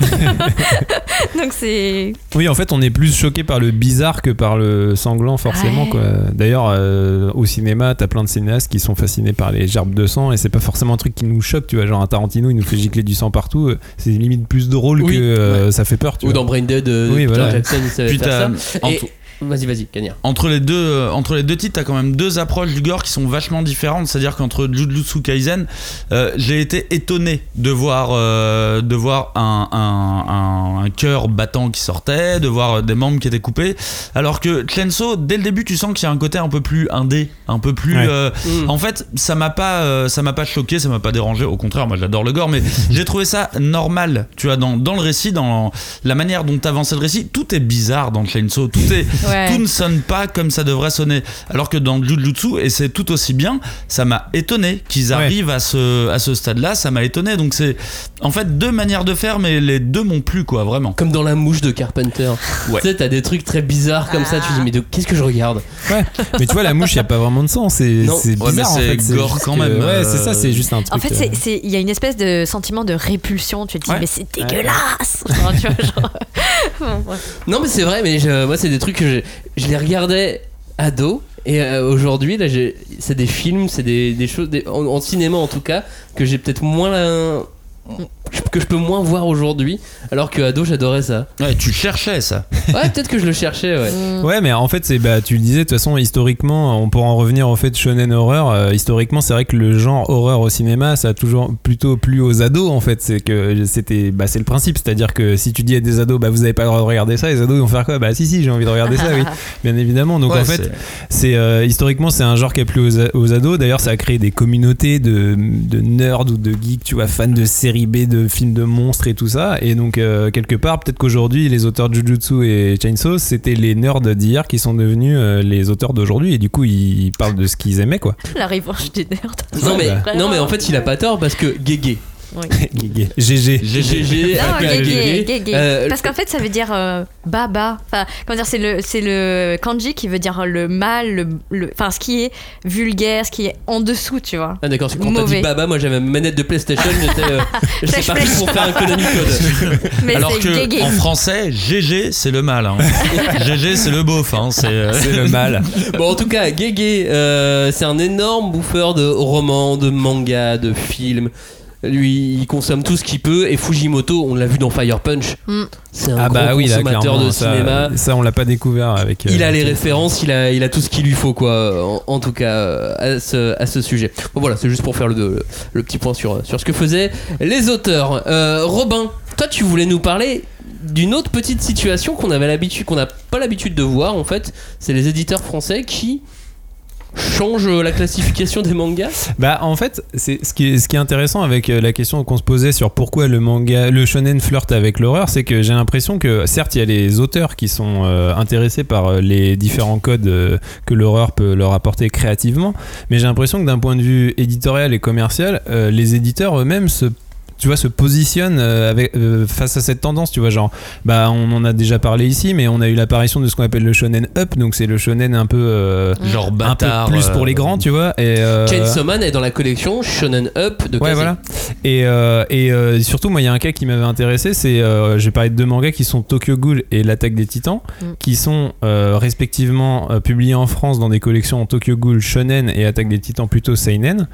*laughs* Donc c'est. Oui, en fait, on est plus choqué par le bizarre que par le sanglant, forcément. Ouais. quoi. D'ailleurs, euh, au cinéma, t'as plein de cinéastes qui sont fascinés par les gerbes de sang et c'est pas forcément un truc qui nous choque, tu vois. Genre un Tarantino, il nous fait gicler du sang partout. euh, C'est limite plus drôle Oui. que euh, ça fait peur, tu Ou vois. dans Brain Dead, euh, Oui, Peter voilà. Jackson, il savait Puis faire t'as- ça. en Et- tout- Vas-y, vas-y, Cagnard. Entre les deux, euh, entre les deux titres, t'as quand même deux approches du gore qui sont vachement différentes. C'est-à-dire qu'entre Jujutsu Kaisen, euh, j'ai été étonné de voir, euh, de voir un, un, un- un cœur battant qui sortait, de voir euh, des membres qui étaient coupés. Alors que Chainsaw, dès le début, tu sens qu'il y a un côté un peu plus indé, un peu plus. Ouais. euh, Mm. En fait, ça m'a pas, euh, ça m'a pas choqué, ça m'a pas dérangé. Au contraire, moi j'adore le gore, mais *laughs* j'ai trouvé ça normal. Tu vois, dans, dans le récit, dans la manière dont avançait le récit, tout est bizarre dans Chainsaw. Tout est, Ouais. tout ne sonne pas comme ça devrait sonner. Alors que dans Jujutsu, et c'est tout aussi bien, ça m'a étonné qu'ils arrivent à ce, à ce stade-là, ça m'a étonné. Donc c'est en fait deux manières de faire, mais les deux m'ont plu, quoi, vraiment. Comme dans la mouche de Carpenter. Ouais. Tu sais, t'as des trucs très bizarres comme ça, tu te dis, mais de- qu'est-ce que je regarde? Ouais. Mais tu vois, la mouche, il n'y a pas vraiment de sang. C'est mais bizarre en c'est fait. gore quand même, Ouais, c'est euh, ça, c'est juste un truc. En fait, euh, c'est- c'est- il y a une espèce de sentiment de répulsion. Tu te dis, Ouais. mais c'est dégueulasse. Genre, tu vois, genre- *laughs* Bon, bref. Non, mais c'est vrai, mais je- moi, c'est des trucs que je, les regardais ado. Et euh, aujourd'hui, là, c'est des films, c'est des, choses, en, en cinéma en tout cas, que j'ai peut-être moins. la- que je peux moins voir aujourd'hui, alors que ado, j'adorais ça. Ouais, tu cherchais ça. Ouais, peut-être que je le cherchais, ouais. Mm. Ouais, mais en fait, c'est bah, tu le disais, de toute façon, historiquement, on pourra en revenir au fait de shonen horreur. euh, historiquement, c'est vrai que le genre horreur au cinéma, ça a toujours plutôt plu aux ados. En fait, c'est que c'était, bah, c'est le principe, c'est-à-dire que si tu dis à des ados, bah, vous avez pas le droit de regarder ça, les ados ils vont faire quoi? Bah, si, si, j'ai envie de regarder ça, oui, *laughs* bien évidemment. Donc Ouais, en fait, c'est- euh, historiquement, c'est un genre qui a plu aux ados. D'ailleurs, ça a créé des communautés de, de nerds ou de geeks, tu vois, fans de séries B, de films de monstres et tout ça. Et donc, euh, quelque part, peut-être qu'aujourd'hui, les auteurs de Jujutsu et Chainsaw, c'était les nerds d'hier qui sont devenus euh, les auteurs d'aujourd'hui. Et du coup, ils parlent de ce qu'ils aimaient, quoi. La revanche des nerds. Non, mais, bah. non, mais en fait, il a pas tort parce que Guégué. Oui. *laughs* Non, Guégué. gay, gay. Euh, Parce qu'en fait, ça veut dire euh, baba. Enfin, comment dire, c'est le, c'est le kanji qui veut dire le mal, le, le- enfin, ce qui est vulgaire, ce qui est en dessous, tu vois. Ah d'accord, c'est quand t'as dit Mauvais. Baba, moi j'avais ma manette de PlayStation, j'étais euh, *laughs* j'étais Flash, parti flash. pour faire un Konami Code. *laughs* Mais Alors c'est que en français, GG c'est le mal. Hein. GG c'est le beauf. Hein. C'est euh, C'est le mal. Bon en tout cas, Gege, euh, c'est un énorme bouffeur de romans, de mangas, de films. Lui, il consomme tout ce qu'il peut et Fujimoto, on l'a vu dans Fire Punch, Mm. c'est un Ah gros bah oui, consommateur de ça, cinéma. ça, on l'a pas découvert avec. euh, Il a les références, il a, il a tout ce qu'il lui faut, quoi, en, en tout cas, euh, à ce, à ce sujet. Bon, voilà, c'est juste pour faire le, le, le petit point sur, sur ce que faisaient les auteurs. Euh, Robin, toi, tu voulais nous parler d'une autre petite situation qu'on avait l'habitude, qu'on n'a pas l'habitude de voir, en fait. C'est les éditeurs français qui changent la classification des mangas. Bah en fait, c'est ce qui est, intéressant avec euh, la question qu'on se posait sur pourquoi le manga, le shonen flirte avec l'horreur, c'est que j'ai l'impression que certes il y a les auteurs qui sont euh, intéressés par euh, les différents codes euh, que l'horreur peut leur apporter créativement, mais j'ai l'impression que d'un point de vue éditorial et commercial, euh, les éditeurs eux-mêmes se tu vois se positionnent euh, avec, euh, face à cette tendance tu vois genre bah on en a déjà parlé ici mais on a eu l'apparition de ce qu'on appelle le shonen up donc c'est le shonen un peu euh, genre un peu bâtard. plus pour les grands tu vois et euh, Chainsaw Man est dans la collection Shonen Up de Ouais, Kazé. voilà. Et, euh, et euh, surtout, moi, il y a un cas qui m'avait intéressé. C'est, euh, j'ai parlé de deux mangas qui sont Tokyo Ghoul et L'attaque des Titans, Mm. qui sont euh, respectivement euh, publiés en France dans des collections Tokyo Ghoul Shonen et Attaque des Titans plutôt Seinen.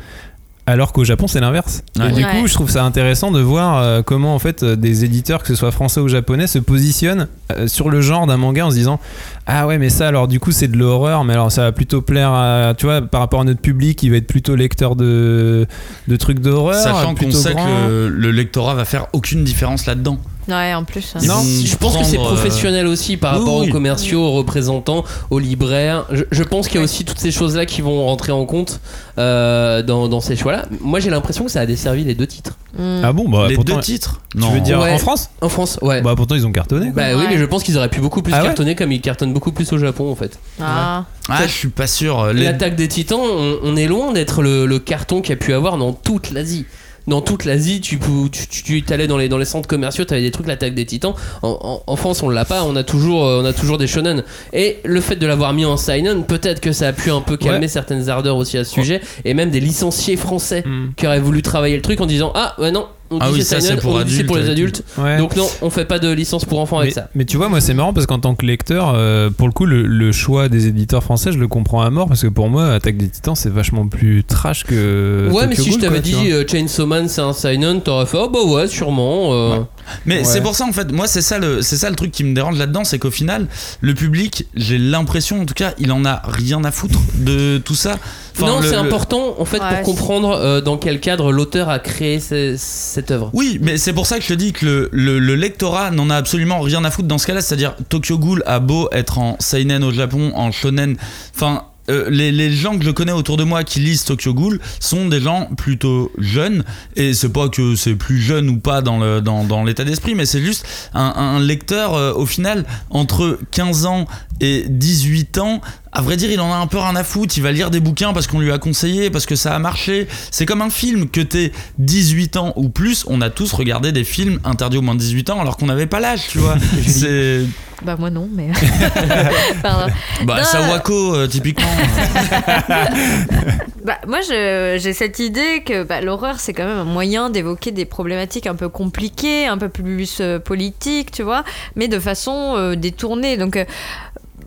Alors qu'au Japon, c'est l'inverse. Ouais. Et du Ouais. coup, je trouve ça intéressant de voir euh, comment en fait euh, des éditeurs, que ce soit français ou japonais, se positionnent euh, sur le genre d'un manga en se disant ah ouais mais ça alors du coup c'est de l'horreur mais alors ça va plutôt plaire à tu vois par rapport à notre public il va être plutôt lecteur de de trucs d'horreur Sachant qu'on sait grand. que le lectorat va faire aucune différence là-dedans. Ouais, en plus. Ils Non, Je pense que c'est euh, professionnel aussi par oui, rapport oui. aux commerciaux, aux représentants, aux libraires. Je, je pense qu'il y a aussi toutes ces choses-là qui vont rentrer en compte euh, dans, dans ces choix-là. Moi, j'ai l'impression que ça a desservi les deux titres. Mm. ah bon bah les pourtant, deux titres. tu Non. veux dire Ouais. en France? En France, ouais. Bah, bah pourtant ils ont cartonné quoi. oui, Ouais. mais je pense qu'ils auraient pu beaucoup plus Ah ouais cartonner comme ils cartonnent beaucoup plus au Japon en fait. Ah. Ah, je suis pas sûr. Les- L'attaque des titans, on, on est loin d'être le, le carton qu'il y a pu avoir dans toute l'Asie. Dans toute l'Asie, tu, tu, tu, tu allais dans les, dans les centres commerciaux, tu avais des trucs, l'attaque des titans. En, en- en France, on l'a pas, on a, toujours, euh, on a toujours des shonen. Et le fait de l'avoir mis en seinen, peut-être que ça a pu un peu calmer Ouais. certaines ardeurs aussi à ce sujet. Et même des licenciés français Mm. qui auraient voulu travailler le truc en disant Ah, ouais, non, on Ah dit oui, c'est ça, c'est pour les adultes. Ouais. Donc non, on fait pas de licence pour enfants avec mais, ça. mais tu vois, moi c'est marrant parce qu'en tant que lecteur, euh, pour le coup, le, le choix des éditeurs français, je le comprends à mort parce que pour moi, Attaque des Titans, c'est vachement plus trash que. Ouais, Tokyo mais si je Ghoul, t'avais quoi, tu dit euh, Chainsaw Man c'est un seinen, t'aurais fait Oh bah ouais, sûrement. euh. Ouais. Mais Ouais. c'est pour ça en fait, moi c'est ça le c'est ça le truc qui me dérange là-dedans, c'est qu'au final, le public, j'ai l'impression en tout cas, il en a rien à foutre de tout ça. Enfin, non, c'est le- important en fait Ouais, pour comprendre euh, dans quel cadre l'auteur a créé ce- Oui, mais c'est pour ça que je te dis que le, le- le lectorat n'en a absolument rien à foutre dans ce cas-là. C'est-à-dire, Tokyo Ghoul a beau être en seinen au Japon, en shonen. Enfin, euh, les, les gens que je connais autour de moi qui lisent Tokyo Ghoul sont des gens plutôt jeunes et c'est pas que c'est plus jeune ou pas dans le dans, dans l'état d'esprit mais c'est juste un, un lecteur euh, au final entre 15 ans et 18 ans à vrai dire, il en a un peu rien à foutre. Il va lire des bouquins parce qu'on lui a conseillé, parce que ça a marché. C'est comme un film que t'es 18 ans ou plus. On a tous regardé des films interdits au moins de 18 ans alors qu'on n'avait pas l'âge, tu vois. *laughs* C'est. Bah moi non, mais. *laughs* Pardon. Bah, Non, Sawako, euh, typiquement. *laughs* Bah, moi, j'ai cette idée que bah, l'horreur, c'est quand même un moyen d'évoquer des problématiques un peu compliquées, un peu plus euh, politiques, tu vois, mais de façon euh, détournée. Donc, euh,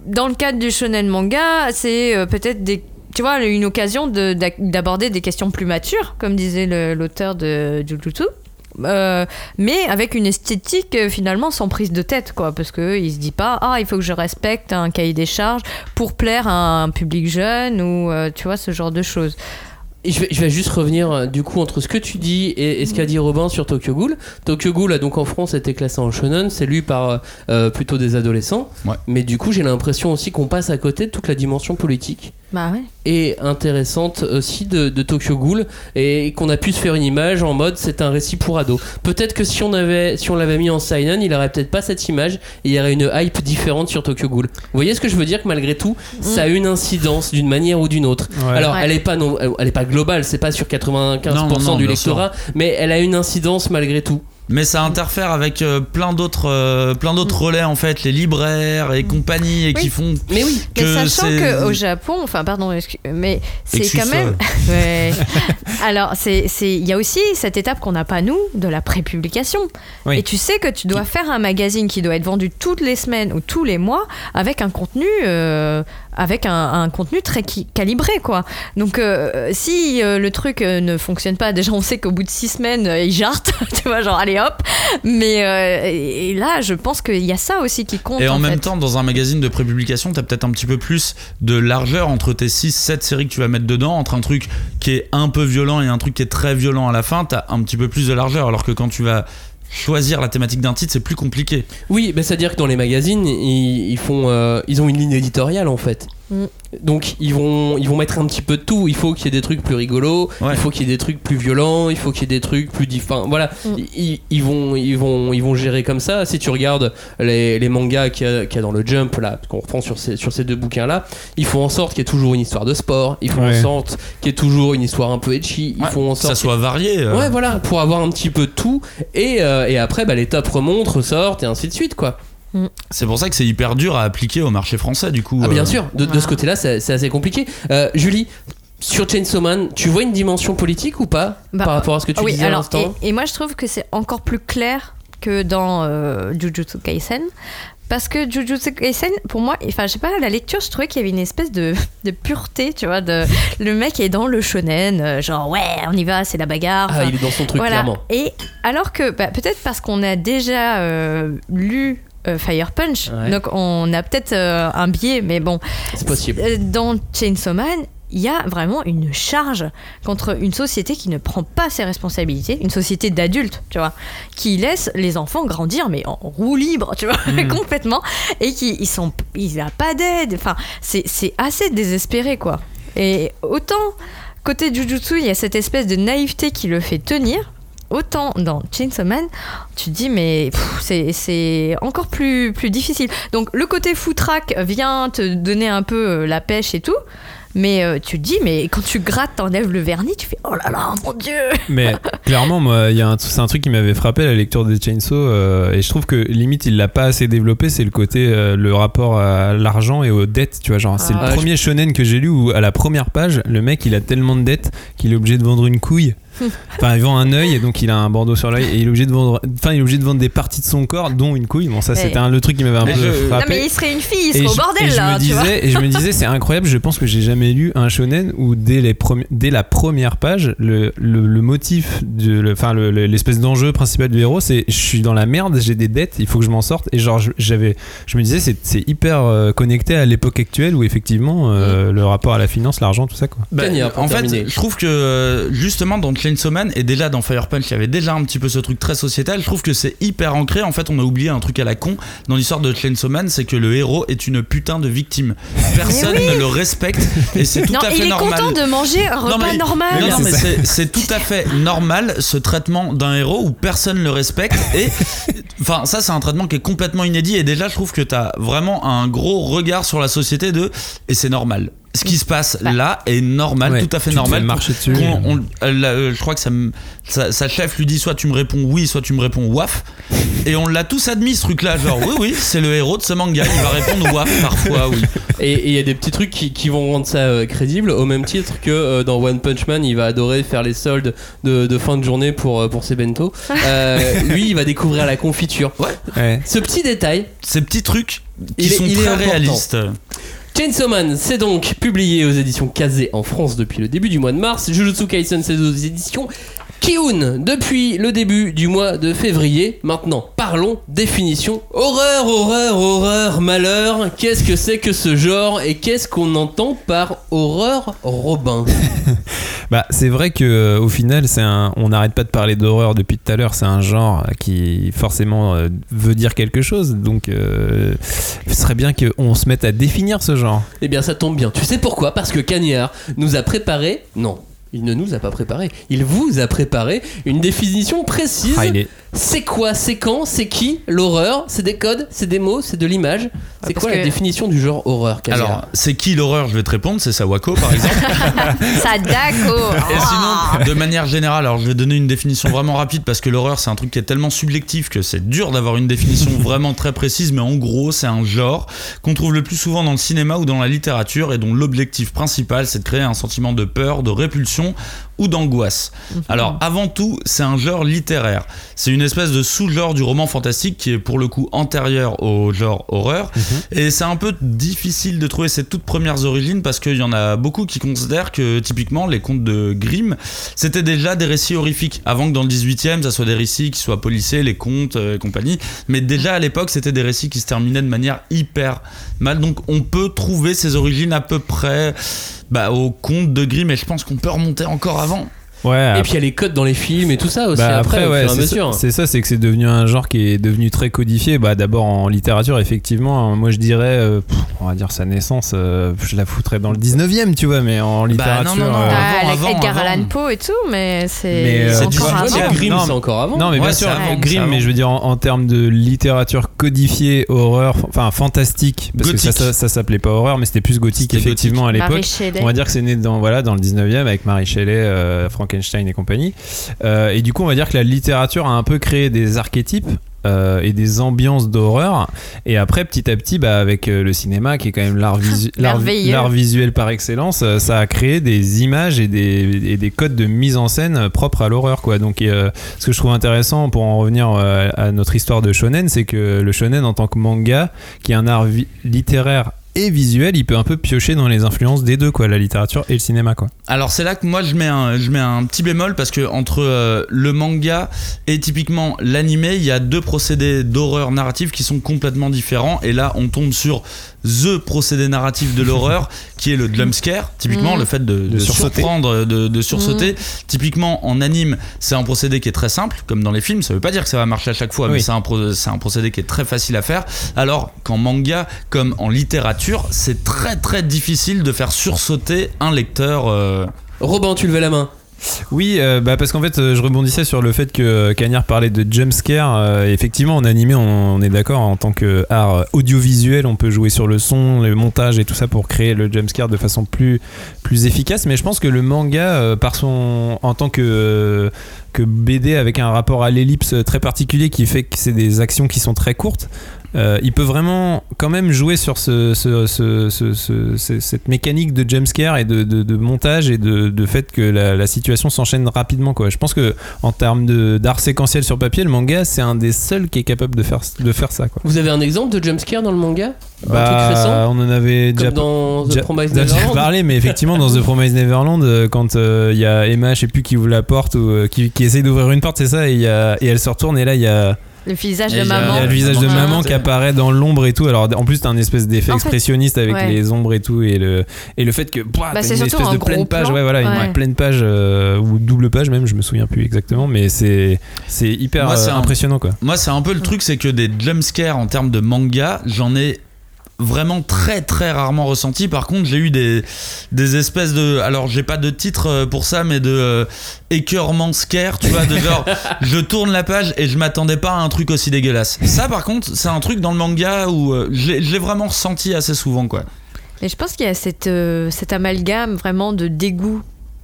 dans le cadre du shonen manga, c'est euh, peut-être des tu vois, une occasion d'aborder des questions plus matures, comme disait l'auteur de Jujutsu. Euh, mais avec une esthétique euh, finalement sans prise de tête quoi parce que il se dit pas ah il faut que je respecte un cahier des charges pour plaire à un public jeune ou tu vois ce genre de choses je vais, je vais juste revenir euh, du coup entre ce que tu dis et, et ce qu'a dit Robin sur Tokyo Ghoul. Tokyo Ghoul a donc en France été classé en shonen, c'est lu par euh, euh, plutôt des adolescents. Ouais. Mais du coup, j'ai l'impression aussi qu'on passe à côté de toute la dimension politique bah ouais et intéressante aussi de, de Tokyo Ghoul et qu'on a pu se faire une image en mode c'est un récit pour ados. Peut-être que si on avait si on l'avait mis en seinen, il aurait peut-être pas cette image et il y aurait une hype différente sur Tokyo Ghoul. Vous voyez ce que je veux dire que malgré tout, ça a une incidence d'une manière ou d'une autre. Ouais. Alors, Ouais. elle est pas non, elle est pas globale, c'est pas sur 95% Non, non, non, du lectorat, mais elle a une incidence malgré tout. Mais ça interfère avec euh, plein d'autres euh, plein d'autres relais en fait, les libraires et compagnie et qui font Mais oui, Mais que sachant c'est- qu'au Japon, enfin pardon, mais c'est quand même. *laughs* Ouais. Alors c'est c'est il y a aussi cette étape qu'on n'a pas nous de la prépublication. Oui. Et tu sais que tu dois faire un magazine qui doit être vendu toutes les semaines ou tous les mois avec un contenu euh, avec un, un contenu très calibré quoi. Donc euh, si euh, le truc euh, ne fonctionne pas, déjà on sait qu'au bout de six semaines il jarte, *laughs* tu vois genre allez hop. Mais et là je pense qu'il y a ça aussi qui compte. Et en, même fait. temps, dans un magazine de prépublication, t'as peut-être un petit peu plus de largeur entre tes 6-7 séries que tu vas mettre dedans, entre un truc qui est un peu violent et un truc qui est très violent à la fin, t'as un petit peu plus de largeur. Alors que quand tu vas choisir la thématique d'un titre, c'est plus compliqué. oui, bah, c'est-à-dire que dans les magazines, ils, ils font, euh, ils ont une ligne éditoriale en fait. Mm. Donc ils vont, ils vont mettre un petit peu de tout. Il faut qu'il y ait des trucs plus rigolos, Ouais. il faut qu'il y ait des trucs plus violents, il faut qu'il y ait des trucs plus différents. Voilà, Mm. ils, ils vont, ils vont, ils vont gérer comme ça. Si tu regardes les, les mangas qu'il y, a- qu'il y a dans le Jump là, qu'on reprend sur ces, sur ces deux bouquins là, ils font en sorte qu'il y ait toujours une histoire de sport. Ils font Ouais. en sorte qu'il y ait toujours une histoire un peu etchi. Ils Ouais, font en que ça sorte soit varié. euh. Ouais, voilà, pour avoir un petit peu de tout. Et, euh, et après, bah, les top remontent, ressortent et ainsi de suite, quoi. C'est pour ça que c'est hyper dur à appliquer au marché français, du coup. Ah, bien euh. sûr, de, de ce côté-là, c'est c'est assez compliqué. Euh, Julie, sur Chainsaw Man, tu vois une dimension politique ou pas Bah, Par rapport à ce que tu oui, disais à alors, l'instant et, et moi je trouve que c'est encore plus clair que dans euh, Jujutsu Kaisen. Parce que Jujutsu Kaisen, pour moi, enfin, je sais pas, à la lecture, je trouvais qu'il y avait une espèce de, de pureté, tu vois. De, le mec est dans le shonen, genre, ouais, on y va, c'est la bagarre. Ah, il est dans son truc, voilà. clairement. Et alors que, bah, peut-être parce qu'on a déjà euh, lu euh, Fire Punch, Ouais. donc on a peut-être euh, un biais, mais bon, C'est possible. euh, Dans Chainsaw Man, il y a vraiment une charge contre une société qui ne prend pas ses responsabilités, une société d'adultes, tu vois, qui laisse les enfants grandir mais en roue libre, tu vois, *laughs* complètement, et qui ils sont, ils n'ont pas d'aide. Enfin, c'est c'est assez désespéré quoi. Et autant côté Jujutsu, il y a cette espèce de naïveté qui le fait tenir. Autant dans Chainsaw Man, tu te dis mais c'est- encore plus, plus difficile. Donc le côté foutraque vient te donner un peu euh, la pêche et tout, mais euh, tu te dis mais quand tu grattes, t'enlèves le vernis, tu fais oh là là mon dieu. *laughs* Mais clairement, moi, il y a un, c'est un truc qui m'avait frappé à la lecture des Chainsaw, euh, et je trouve que limite il l'a pas assez développé. C'est le côté, euh, le rapport à l'argent et aux dettes. Tu vois, genre c'est Ah. le Ouais, premier shonen que j'ai lu où à la première page, le mec il a tellement de dettes qu'il est obligé de vendre une couille. Enfin, il vend un œil et donc il a un bandeau sur l'œil et il est obligé de vendre. Enfin, il est obligé de vendre des parties de son corps, dont une couille. Bon, ça c'était un, le truc qui m'avait un Mais peu je- frappé. Non mais il serait une fille, il Et serait au je- bordel et je là, me tu vois. disais, et je me disais, c'est incroyable. Je pense que j'ai jamais lu un shonen où dès les premi- dès la première page, le, le, le motif, de, le- enfin le- le- l'espèce d'enjeu principal du héros, c'est je suis dans la merde, j'ai des dettes, il faut que je m'en sorte. Et genre, je- j'avais, je me disais, c'est, c'est hyper euh, connecté à l'époque actuelle où effectivement euh, le rapport à la finance, l'argent, tout ça quoi. Bah, pour en fait, terminer. je trouve que euh, justement dans Chainsaw Man et déjà dans Fire Punch, il y avait déjà un petit peu ce truc très sociétal. Je trouve que c'est hyper ancré. En fait, on a oublié un truc à la con dans l'histoire de Chainsaw Man, c'est que le héros est une putain de victime. Personne oui. ne le respecte et c'est tout non, à fait il est normal. content de manger un repas mais, normal. mais non, mais c'est- c'est tout à fait normal ce traitement d'un héros où personne le respecte et *laughs* enfin ça c'est un traitement qui est complètement inédit et déjà je trouve que t'as vraiment un gros regard sur la société de et c'est normal. Ce qui se passe Bah. là est normal, Ouais, tout à fait tu normal. marcher dessus. On- euh, la- je crois que ça sa, sa chef lui dit soit tu me réponds oui, soit tu me réponds waf. Et on l'a tous admis ce truc-là, genre oui oui c'est le héros de ce manga, il va répondre waf parfois oui. Et il y a des petits trucs qui, qui vont rendre ça euh, crédible, au même titre que euh, dans One Punch Man, il va adorer faire les soldes de, de fin de journée pour, euh, pour ses bento. *laughs* Euh, lui, il va découvrir la confiture. Ouais. Ce petit détail, Ces petits trucs qui Il est- sont il est très important. réalistes. Chainsaw Man, c'est donc publié aux éditions Kazé en France depuis le début du mois de mars. Jujutsu Kaisen, c'est aux éditions Kiun depuis le début du mois de février. Maintenant, parlons définition. Horreur, horreur, horreur, malheur. Qu'est-ce que c'est que ce genre et qu'est-ce qu'on entend par horreur, Robin? *laughs* Bah, c'est vrai que euh, au final, c'est un, on n'arrête pas de parler d'horreur depuis tout à l'heure. C'est un genre qui forcément euh, veut dire quelque chose. Donc, euh, ce serait bien qu'on se mette à définir ce genre. Eh bien, ça tombe bien. Tu sais pourquoi? Parce que Cagnard nous a préparé. Non. Il ne nous a pas préparé, il vous a préparé une définition précise. Ah, est- C'est quoi, c'est quand, c'est qui l'horreur? C'est des codes, c'est des mots, c'est de l'image. C'est parce quoi la définition du genre horreur Alors, c'est qui l'horreur? Je vais te répondre, c'est Sawako par exemple. *laughs* Sadako. Et sinon, de manière générale, alors je vais donner une définition vraiment rapide parce que l'horreur c'est un truc qui est tellement subjectif que c'est dur d'avoir une définition *laughs* vraiment très précise, mais en gros, c'est un genre qu'on trouve le plus souvent dans le cinéma ou dans la littérature et dont l'objectif principal c'est de créer un sentiment de peur, de répulsion façon ou d'angoisse. Alors, avant tout, c'est un genre littéraire. C'est une espèce de sous-genre du roman fantastique qui est pour le coup antérieur au genre horreur. Et c'est un peu difficile de trouver ses toutes premières origines parce qu'il y en a beaucoup qui considèrent que typiquement les contes de Grimm, c'était déjà des récits horrifiques. Avant que dans le 18e, ça soit des récits qui soient policés, les contes euh, et compagnie. Mais déjà à l'époque, c'était des récits qui se terminaient de manière hyper mal. Donc on peut trouver ses origines à peu près bah, au conte de Grimm. Et je pense qu'on peut remonter encore avant. Ouais. Et puis il y a les codes dans les films et tout ça aussi. Bah après, après, au ouais, fur et à c'est mesure. ça, c'est ça, c'est que c'est devenu un genre qui est devenu très codifié. Bah, d'abord en littérature, effectivement, hein, moi je dirais, euh, pff, on va dire sa naissance, euh, je la foutrais dans le 19e, tu vois, mais en littérature. non, non, euh, Ah, avant, avec Edgar. Allan Poe et tout, mais c'est Mais, euh, Grimm, Non, c'est mais- encore avant. Non, mais bien Ouais, sûr, Grimm, mais je veux dire en, en termes de littérature codifiée, horreur, enfin fantastique, parce que ça, Gothique. ça, ça s'appelait pas horreur, mais c'était plus gothique effectivement à l'époque. On va dire que c'est né dans, voilà, dans le 19e avec Marie Shelley, euh, Frankenstein et compagnie. Euh, et du coup, on va dire que la littérature a un peu créé des archétypes. euh, et des ambiances d'horreur et après petit à petit bah, avec euh, le cinéma qui est quand même l'art visu- *laughs* visuel par excellence euh, ça a créé des images et des, et des codes de mise en scène propres à l'horreur quoi donc ce que je trouve intéressant pour en revenir à notre histoire de shonen c'est que le shonen en tant que manga qui est un art littéraire et visuel il peut un peu piocher dans les influences des deux quoi la littérature et le cinéma quoi. Alors c'est là que moi je mets un, je mets un petit bémol parce que entre euh, le manga et typiquement l'animé, il y a deux procédés d'horreur narrative qui sont complètement différents. Et là on tombe sur the procédé narratif de l'horreur *laughs* qui est le jumpscare, typiquement Mm. le fait de, surprendre, de, de sursauter. Typiquement en anime, c'est un procédé qui est très simple comme dans les films, ça veut pas dire que ça va marcher à chaque fois mais un, c'est un procédé qui est très facile à faire alors qu'en manga comme en littérature, c'est très très difficile de faire sursauter un lecteur euh, Robin, tu levais la main. Oui, euh, bah parce qu'en fait, euh, je rebondissais sur le fait que euh, Cagnard parlait de jumpscare. Euh, effectivement, en animé, on, est d'accord, en tant qu'art euh, audiovisuel, on peut jouer sur le son, le montage et tout ça pour créer le jumpscare de façon plus, plus efficace. Mais je pense que le manga, par son, en tant que, que BD avec un rapport à l'ellipse très particulier qui fait que c'est des actions qui sont très courtes, euh, il peut vraiment quand même jouer sur ce, ce- ce- ce- ce- ce- cette mécanique de jumpscare et de, de- de montage et de, de fait que la, la situation s'enchaîne rapidement. Quoi. Je pense que en termes d'art séquentiel sur papier, le manga c'est un des seuls qui est capable de faire, de faire ça. Quoi. Vous avez un exemple de jumpscare dans le manga? Bah, récent? on en avait déjà dans The *laughs* déjà Neverland parlé, mais effectivement, dans The *laughs* Promised Neverland, euh, quand euh, il y a Emma, je sais plus qui ouvre la porte ou euh, qui, qui essaye d'ouvrir une porte, c'est ça, et, il y a, et elle se retourne, et là, il y a Le visage Et de a- Il y maman. a le visage de Ouais. maman qui apparaît dans l'ombre et tout. Alors en plus t'as un espèce d'effet En fait, expressionniste avec ouais. les ombres et tout et le et le fait que bah, t'as c'est une surtout espèce un de pleine page, ouais voilà, Ouais. une pleine page euh, ou double page même, je me souviens plus exactement, mais c'est c'est hyper Moi, c'est euh, impressionnant quoi. Moi, c'est un peu le truc, c'est que des jumpscares en termes de manga, j'en ai vraiment très très rarement ressenti. Par contre, j'ai eu des, des espèces de. Alors, j'ai pas de titre euh, pour ça, mais de euh, écœurement scare, tu vois, de genre, *laughs* je tourne la page et je m'attendais pas à un truc aussi dégueulasse. Ça, par contre, c'est un truc dans le manga où euh, je l'ai- je l'ai vraiment ressenti assez souvent, quoi. Et je pense qu'il y a cette, euh, cet amalgame vraiment de dégoût,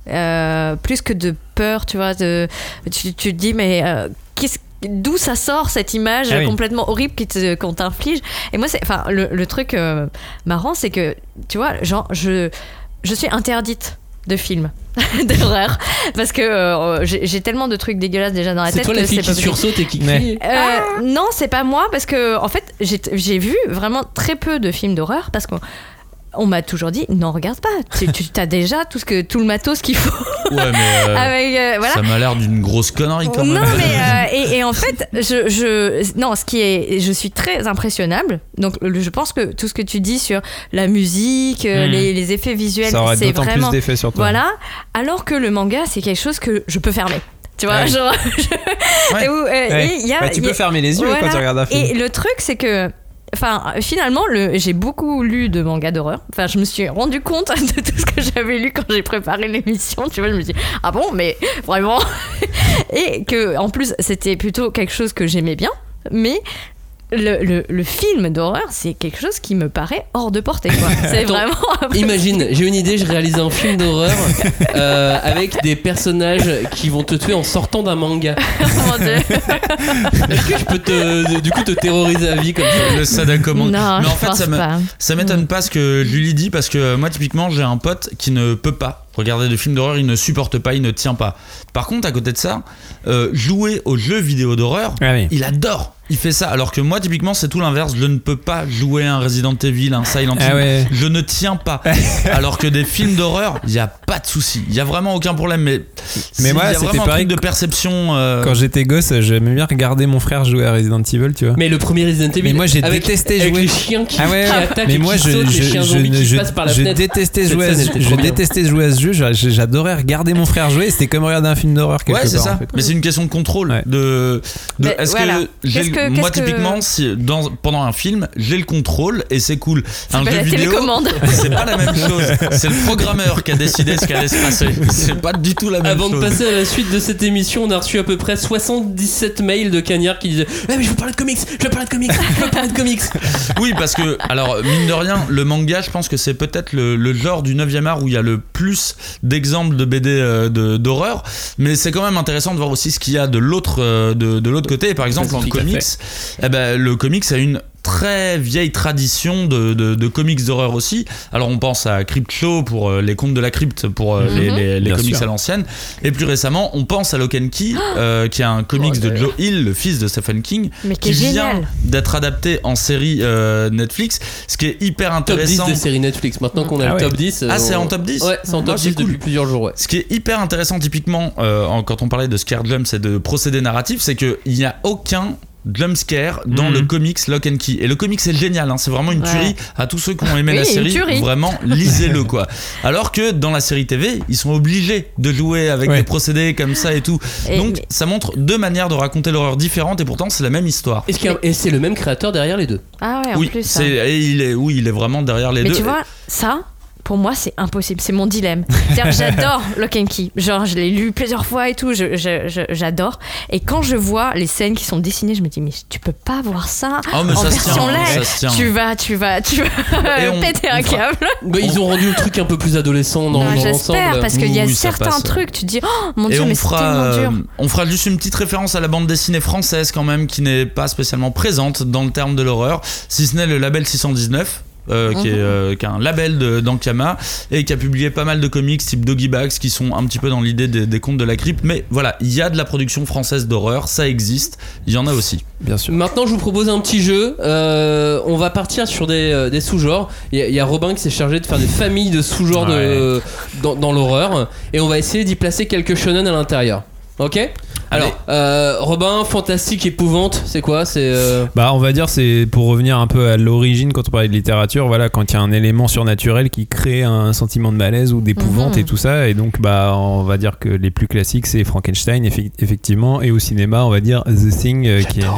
euh, plus que de peur, tu vois. De, tu, tu te dis, mais euh, qu'est-ce D'où ça sort cette image Ah oui. complètement horrible qui te- qu'on t'inflige. Et moi, c'est, enfin, le, le truc euh, marrant, c'est que, tu vois, genre, je, je suis interdite de films *laughs* d'horreur. Parce que euh, j'ai, j'ai tellement de trucs dégueulasses déjà dans la C'est tête toi la que fille c'est qui pas sursaute et qui crie. Euh, non, c'est pas moi parce que en fait, j'ai j'ai vu vraiment très peu de films d'horreur parce qu'on on m'a toujours dit non, regarde pas. Tu, tu as déjà tout ce que tout le matos qu'il faut. Ouais, mais. euh, *laughs* Avec, euh, voilà. Ça m'a l'air d'une grosse connerie quand même. Non mais *laughs* euh, et, et en fait je, je non ce qui est je suis très impressionnable donc je pense que tout ce que tu dis sur la musique Hmm. les, les effets visuels c'est d'autant plus vraiment d'effet sur toi. voilà alors que le manga c'est quelque chose que je peux fermer tu vois genre *laughs* Ouais. et où, euh, Ouais. et il y a- Bah, tu il y a- peux fermer les yeux Voilà. quand tu regardes un film. et le truc, c'est que. Enfin, finalement, le, j'ai beaucoup lu de mangas d'horreur. Enfin, je me suis rendu compte *laughs* de tout ce que j'avais lu quand j'ai préparé l'émission. Tu vois, je me suis dit, ah bon, mais vraiment. Et que, en plus, c'était plutôt quelque chose que j'aimais bien. Mais le, le, le film d'horreur, c'est quelque chose qui me paraît hors de portée. Quoi. *laughs* C'est Attends, vraiment. Imagine, j'ai une idée, je réalise un film d'horreur *laughs* euh, avec des personnages qui vont te tuer en sortant d'un manga. *laughs* Mon Dieu. Est-ce que je peux te, du coup te terroriser à vie comme ça Le Sadako Manga. Non, Mais en je fait, pense ça me, pas. Ça m'étonne pas ce que Julie dit parce que moi typiquement j'ai un pote qui ne peut pas regarder de films d'horreur, il ne supporte pas, il ne tient pas. Par contre à côté de ça, euh, jouer aux jeux vidéo d'horreur, Ah oui. il adore. Il fait ça alors que moi typiquement c'est tout l'inverse, je ne peux pas jouer à un Resident Evil, un Silent Hill. Ah ouais. Je ne tiens pas. *laughs* alors que des films d'horreur, il y a pas de souci, il y a vraiment aucun problème mais c'est- moi, il y a c'était vraiment un pareil truc de perception euh, Quand j'étais gosse, j'aimais bien regarder mon frère jouer à Resident Evil, tu vois. Mais le premier Resident Evil. Mais moi, j'ai avec, détesté avec jouer. les chiens qui, Ah ouais, qui ouais. attaquent mais et moi qui je, sautent, les je, chiens je, zombies ne- qui je- passent par la je fenêtre. détestais jouer à je détestais jouer à ce jeu, j'a- j'adorais regarder mon frère jouer, c'était comme regarder un film d'horreur quelque Ouais, c'est part, ça. en fait. Mais c'est une question de contrôle. Ouais. De, de Mais est-ce voilà. que, moi que- typiquement, si dans, pendant un film, j'ai le contrôle et c'est cool. Un jeu vidéo, télécommande. c'est pas la même chose. C'est le programmeur qui a décidé ce qui allait se passer. C'est pas du tout la même Avant chose. de passer à la suite de cette émission, on a reçu à peu près 77 mails de cagnards qui disaient Eh mais je veux parler de comics, je veux parler de comics, je veux parler de comics. *laughs* Oui, parce que, alors, mine de rien, le manga, je pense que c'est peut-être le, le genre du 9e art où il y a le plus d'exemples de BD euh, d'horreur. Mais c'est quand même intéressant de voir aussi ce qu'il y a de l'autre euh, de, de l'autre côté. Et par exemple, en comics, eh ben, le comics a une très vieille tradition de, de, de comics d'horreur aussi. Alors on pense à Crypt Show pour euh, les contes de la crypte pour euh, les, les- comics sûr. à l'ancienne. Et plus récemment, on pense à Lock and Key, *gasps* euh, qui est un comics de Joe Hill, le fils de Stephen King, Mais qui vient d'être adapté en série euh, Netflix. Ce qui est hyper Top 10 intéressant. des séries Netflix. Maintenant qu'on a Ah le ouais. top 10. Ah, c'est on- en top 10 Ouais, c'est en top Ah, c'est 10 depuis plusieurs jours. Ouais. Ce qui est hyper intéressant typiquement euh, en- quand on parlait de scare jumps et de procédés narratifs, c'est qu'il n'y a aucun jump scare dans Mhm. le comics Lock and Key. Et le comics c'est génial, hein, c'est vraiment une Ouais. tuerie. À tous ceux qui ont aimé Oui, la série, vraiment lisez-le quoi. Alors que dans la série TV, ils sont obligés de jouer avec Ouais. des procédés comme ça et tout. Et- Donc mais- ça montre deux manières de raconter l'horreur différentes et pourtant c'est la même histoire. Et c'est le même créateur derrière les deux? Ah ouais, en oui, plus. c'est et il est oui, il est vraiment derrière les Mais deux. tu vois, ça, pour moi, c'est impossible. C'est mon dilemme. J'adore *laughs* Lock and Key. Genre, je l'ai lu plusieurs fois et tout. J'adore. Et quand je vois les scènes qui sont dessinées, je me dis, mais tu peux pas voir ça Oh, mais en ça version live. Tu vas, tu vas, tu vas on- péter un câble. Bah, ils ont rendu le truc un peu plus adolescent dans, dans J'espère, l'ensemble. parce qu'il y a Oui, certains trucs, tu te dis, oh mon Et dieu, mais c'est tellement dur. euh, on fera juste une petite référence à la bande dessinée française quand même, qui n'est pas spécialement présente dans le terme de l'horreur, si ce n'est le label 619. Euh, qui, est, Mhm. euh, qui est un label de- d'Ankama et qui a publié pas mal de comics type Doggy Bags qui sont un petit peu dans l'idée des, des contes de la crypte mais voilà il y a de la production française d'horreur ça existe il y en a aussi Bien sûr. Maintenant, je vous propose un petit jeu. Euh, on va partir sur des, euh, des sous-genres. Il y, a- il y a Robin qui s'est chargé de faire des familles de sous-genres de- dans, dans l'horreur. Et on va essayer d'y placer quelques shonen à l'intérieur. Ok Alors, euh, Robin, fantastique, épouvante, c'est quoi? C'est. euh, Bah, on va dire, c'est pour revenir un peu à l'origine quand on parlait de littérature, voilà, quand il y a un élément surnaturel qui crée un sentiment de malaise ou d'épouvante Mhm. et tout ça. Et donc, bah, on va dire que les plus classiques, c'est Frankenstein, effi- effectivement, et au cinéma, on va dire The Thing, euh, qui est. Ouais,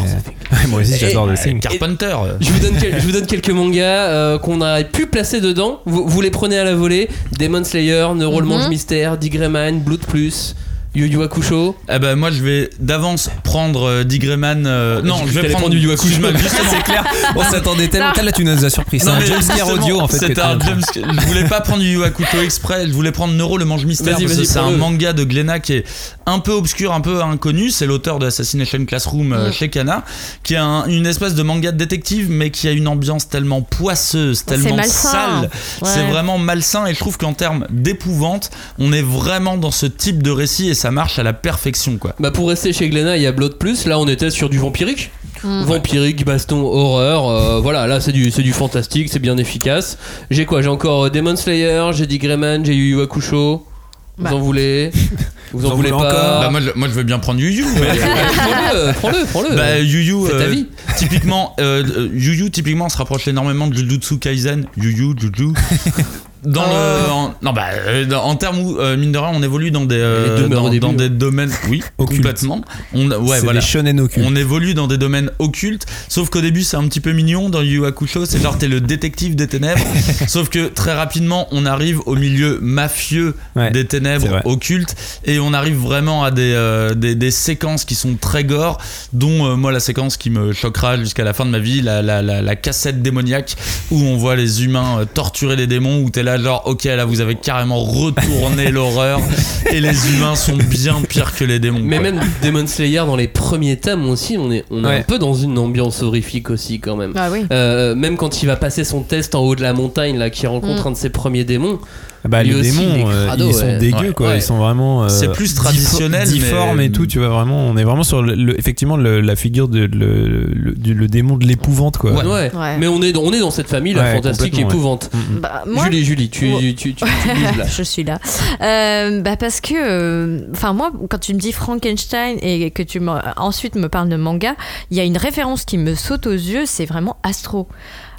*laughs* Moi aussi, j'adore The Thing. Carpenter. Je vous donne, quel- je vous donne quelques mangas euh, qu'on aurait pu placer dedans. Vous, vous les prenez à la volée Demon Slayer, Neuro le Mhm. Mange Mystère, Digreman, Blood Plus, Yu Yu Hakusho. Eh ben moi je vais d'avance prendre euh, Dick Grayman. euh, non, je vais prendre prendre Yu Yu Hakusho. *laughs* C'est clair, on s'attendait tellement. Là, tu nous as surpris. C'est Non, un mais jumpscare justement, audio en fait. que C'était t'as- un jumpscare. Je voulais pas prendre Yu Yu Hakusho exprès. Je voulais prendre Neuro le mange mystère Vas-y, parce que vas-y, c'est un prends-le. manga de Glenna qui est un peu obscur, un peu inconnu. C'est l'auteur de Assassination Classroom euh, chez Kana, qui est un- une espèce de manga de détective, mais qui a une ambiance tellement poisseuse, tellement malsain. sale. C'est Ouais. vraiment malsain. Et je trouve qu'en termes d'épouvante, on est vraiment dans ce type de récit et ça marche à la perfection, quoi. Bah pour rester chez Glenna, il y a Blood Plus. Là, on était sur du vampirique. Mm. Vampirique, baston, horreur. euh, voilà, là, c'est du, c'est du fantastique, c'est bien efficace. J'ai quoi? J'ai encore euh, Demon Slayer, j'ai Digreman, j'ai Yu Yu Hakusho. Vous Bah. en voulez? *laughs* Vous en, en voulez voulez pas? encore? Bah, moi, je, moi je veux bien prendre Yu Yu. mais- *laughs* Prends-le, prends-le, prends-le. Bah, Yu Yu, C'est ta euh, vie. typiquement, euh, euh, Yu Yu, typiquement, se rapproche énormément de Jujutsu Kaisen. Yu Yu, Juju. *laughs* Dans le, en, non bah, euh, dans- en termes où euh, mine de rien, on évolue dans des, euh, dans, au début, dans ouais. des domaines, oui, *laughs* complètement. On, ouais, c'est voilà. des shonen occultes. On évolue dans des domaines occultes, sauf qu'au début c'est un petit peu mignon dans Yu Hakusho, c'est genre t'es le détective des ténèbres, *laughs* sauf que très rapidement on arrive au milieu mafieux Ouais, des ténèbres occultes et on arrive vraiment à des, euh, des, des séquences qui sont très gore, dont euh, moi la séquence qui me choquera jusqu'à la fin de ma vie, la, la, la, la cassette démoniaque où on voit les humains euh, torturer les démons, où t'es là genre ok là vous avez carrément retourné *laughs* l'horreur et les humains sont bien pires que les démons. Mais quoi. même Demon Slayer dans les premiers tomes aussi, on est, on est Ouais. un peu dans une ambiance horrifique aussi quand même. Ah oui. Euh, même quand il va passer son test en haut de la montagne, là, qui rencontre Mm. un de ses premiers démons. Bah, Lui les aussi, démons, euh, ils sont ouais. dégueux Ouais. quoi. Ouais. Ils sont vraiment. euh, C'est plus traditionnel, difformes mais- et tout. Tu vois vraiment, on est vraiment sur le, le- effectivement le- la figure de le, le, du- le démon de l'épouvante quoi. Ouais. Ouais. Mais on est, dans- on est dans cette famille, la Ouais, fantastique épouvante. Mm, mm. Bah, moi, Julie, Julie, tu, tu, tu, tu, tu bouges *laughs* là. je suis là. Euh, bah parce que, euh, enfin moi, quand tu me dis Frankenstein et que tu me, ensuite me parles de manga, il y a une référence qui me saute aux yeux, c'est vraiment Astro.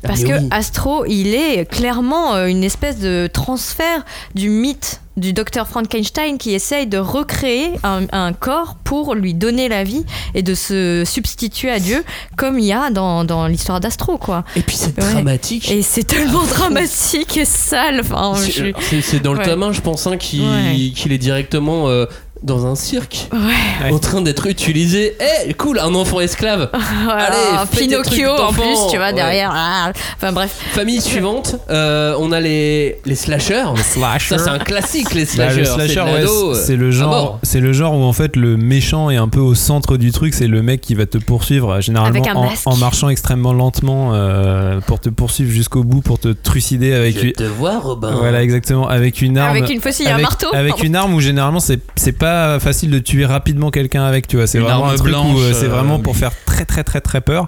Ah, Parce que oui. Astro, il est clairement euh, une espèce de transfert du mythe du docteur Frankenstein qui essaye de recréer un, un corps pour lui donner la vie et de se substituer à Dieu, comme il y a dans, dans l'histoire d'Astro, quoi. Et puis c'est Ouais. dramatique. Et c'est tellement dramatique et sale. Enfin, C'est dans le Ouais. 1, je pense, hein, qu'il Ouais. est directement euh, dans un cirque, Ouais. en train d'être utilisé. Eh, cool, un enfant esclave. *laughs* Voilà, Allez, Pinocchio trucs en plus, tu vois, derrière. Ah, Enfin bref. Famille *laughs* suivante, euh, on a les, les slashers. Slasher. Ça, c'est un classique, les Bah, slashers. le C'est slasher, ouais, c'est le genre, c'est le genre où en fait le méchant est un peu au centre du truc. C'est le mec qui va te poursuivre euh, généralement en, marchant extrêmement lentement euh, pour te poursuivre jusqu'au bout, pour te trucider avec. Je une- te vois, Robin. Voilà, exactement, avec une arme. Avec une faucille et un marteau. Avec Pardon. une arme où généralement c'est c'est pas facile de tuer rapidement quelqu'un avec, tu vois. C'est vraiment arme un truc blanche, où euh, c'est euh, vraiment pour faire très très très très peur.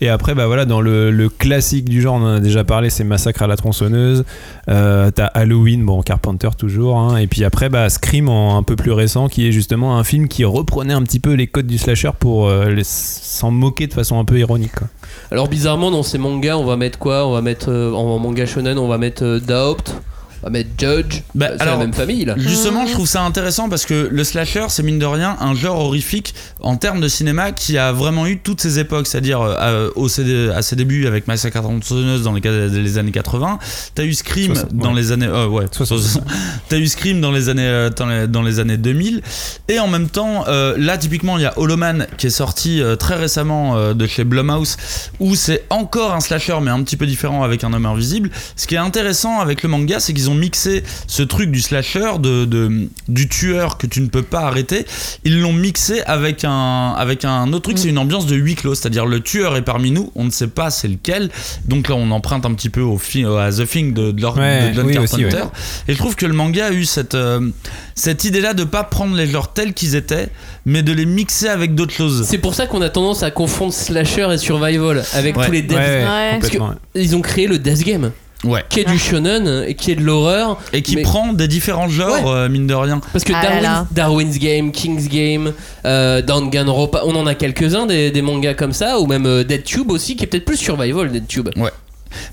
Et après, bah voilà, dans le, le classique du genre, on en a déjà parlé, c'est Massacre à la tronçonneuse. Euh, T'as Halloween, bon, Carpenter toujours. hein. Et puis après, bah Scream en un peu plus récent, qui est justement un film qui reprenait un petit peu les codes du slasher pour euh, s'en moquer de façon un peu ironique. quoi. Alors bizarrement dans ces mangas on va mettre quoi? On va mettre euh, en manga shonen on va mettre on va mettre Judge. Bah, c'est la même famille là. Justement, je trouve ça intéressant parce que le slasher, c'est mine de rien un genre horrifique en termes de cinéma qui a vraiment eu toutes ses époques, c'est-à-dire euh, au CD à ses débuts avec Massacre à tronçonneuse dans les, les années 80, t'as eu Scream 60, dans ouais. les années euh, ouais, 60. t'as eu Scream dans les années euh, dans les, dans les années 2000 et en même temps euh, là typiquement il y a Hollow Man qui est sorti euh, très récemment euh, de chez Blumhouse où c'est encore un slasher mais un petit peu différent avec un homme invisible. Ce qui est intéressant avec le manga, c'est qu'ils ont mixé ce truc du slasher, de, de- du tueur que tu ne peux pas arrêter. Ils l'ont mixé avec un, avec un autre truc, c'est une ambiance de huis clos, c'est-à-dire le tueur est parmi nous, on ne sait pas c'est lequel. Donc là, on emprunte un petit peu au fi- à The Thing de, de, leur- Ouais, de John oui, Carpenter. aussi, ouais. Et je trouve que le manga a eu cette, euh, cette idée-là de pas prendre les genres tels qu'ils étaient, mais de les mixer avec d'autres choses. C'est pour ça qu'on a tendance à confondre slasher et survival avec Ouais. tous les death. ouais, Ouais. Parce que ils ont créé le death game. Ouais. qui est du shonen et qui est de l'horreur. Et qui Mais- prend des différents genres, Ouais. euh, mine de rien. Parce que Ah Darwin's, là. Darwin's Game, King's Game, euh, Danganronpa, on en a quelques-uns des, des mangas comme ça, ou même euh, Dead Tube aussi, qui est peut-être plus survival, Dead Tube.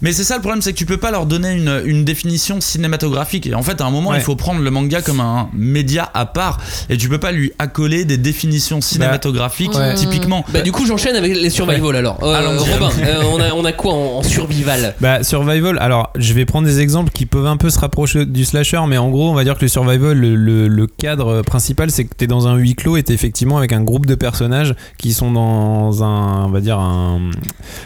Mais c'est ça le problème, c'est que tu peux pas leur donner une, une définition cinématographique. Et en fait, à un moment, Ouais. il faut prendre le manga comme un média à part. Et tu peux pas lui accoler des définitions cinématographiques, ouais. typiquement. Bah, du coup, j'enchaîne avec les survival alors. Euh. Robin, euh, on, a, on a quoi en, en survival? Bah, survival, alors je vais prendre des exemples qui peuvent un peu se rapprocher du slasher, mais en gros, on va dire que le survival, le, le- le cadre principal, c'est que t'es dans un huis clos et t'es effectivement avec un groupe de personnages qui sont dans un, on va dire, un.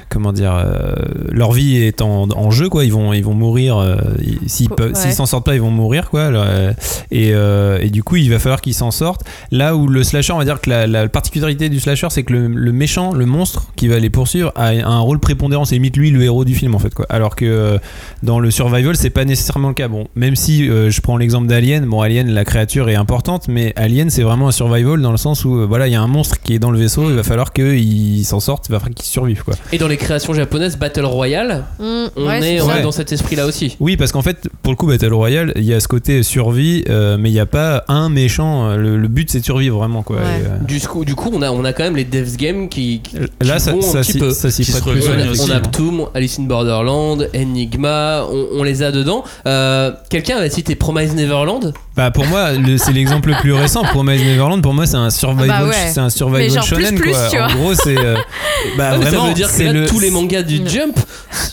Comment dire. euh, leur vie est en, en jeu, quoi. Ils vont, ils vont mourir. euh, ils- S'ils Ouais. s'en sortent pas, ils vont mourir, quoi. Euh, Et, euh, et du coup, il va falloir qu'ils s'en sortent. Là où le slasher, on va dire que la, la particularité du slasher, c'est que le, le méchant, le monstre qui va les poursuivre, a un rôle prépondérant. C'est limite lui le héros du film, en fait. Quoi. Alors que euh, dans le survival, c'est pas nécessairement le cas. Bon, même si euh, je prends l'exemple d'Alien, bon, Alien, la créature est importante, mais Alien, c'est vraiment un survival dans le sens où, euh, voilà, il y a un monstre qui est dans le vaisseau, il va falloir qu'il s'en sorte, il va falloir qu'il survive, quoi. Et dans les créations japonaises, Battle Royale, Mm, on, ouais, est, on dans cet esprit-là aussi. Oui, parce qu'en fait, pour le coup, Battle Royale, il y a ce côté survie, euh, mais il n'y a pas un méchant. Le, le but, c'est de survivre vraiment, quoi. Ouais. Et, euh, Du coup, du coup on, a, on a quand même les Devs Games qui, qui Là, qui ça, vont un ça, petit s'y- peu. ça s'y Qui prête plus. On aussi, on a hein. Ptoum, Alice in Borderland, Enigma, on, on les a dedans. Euh, Quelqu'un va citer Promise Neverland? Bah pour moi, le- c'est l'exemple le plus récent. Promise Neverland, pour moi, c'est un survival, Ah bah ouais. c'est un survival plus, shonen plus, quoi. En gros, c'est euh, *laughs* bah Ah, vraiment, ça veut dire que c'est là, le tous les mangas du Jump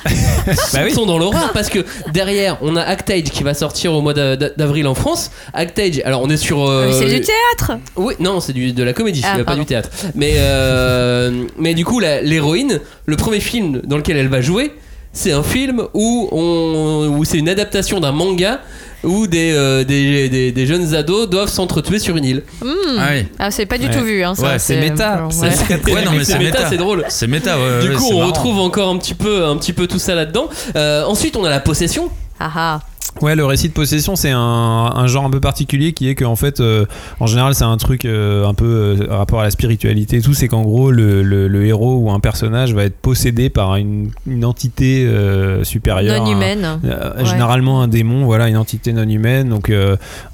*laughs* Bah oui. sont dans l'horreur parce que derrière on a Actage qui va sortir au mois d'a- d'a- d'avril en France. Actage, alors on est sur. euh, Mais C'est du théâtre Oui, non, c'est du- de la comédie, Ah, pas pardon. du théâtre. Mais, euh, mais du coup, l'héroïne, le premier film dans lequel elle va jouer, c'est un film où, on, où c'est une adaptation d'un manga où des, euh, des, des, des jeunes ados doivent s'entretuer sur une île. Hmm. Ah oui. Ah, c'est pas du Ouais. tout vu. Hein, ça, Ouais, c'est méta. Ouais. C'est- Ouais, non, *laughs* mais c'est c'est méta, méta. c'est drôle. C'est méta, ouais, du ouais, coup, c'est on marrant. retrouve encore un petit peu, un petit peu tout ça là-dedans. Euh, ensuite, on a la possession. Ah ah. Ouais, le récit de possession, c'est un, un genre un peu particulier qui est qu'en fait, euh, en général, c'est un truc euh, un peu euh, rapport à la spiritualité et tout. C'est qu'en gros, le, le- le héros ou un personnage va être possédé par une, une entité euh, supérieure. Non humaine. Ouais. Généralement un démon, voilà, une entité non humaine. Donc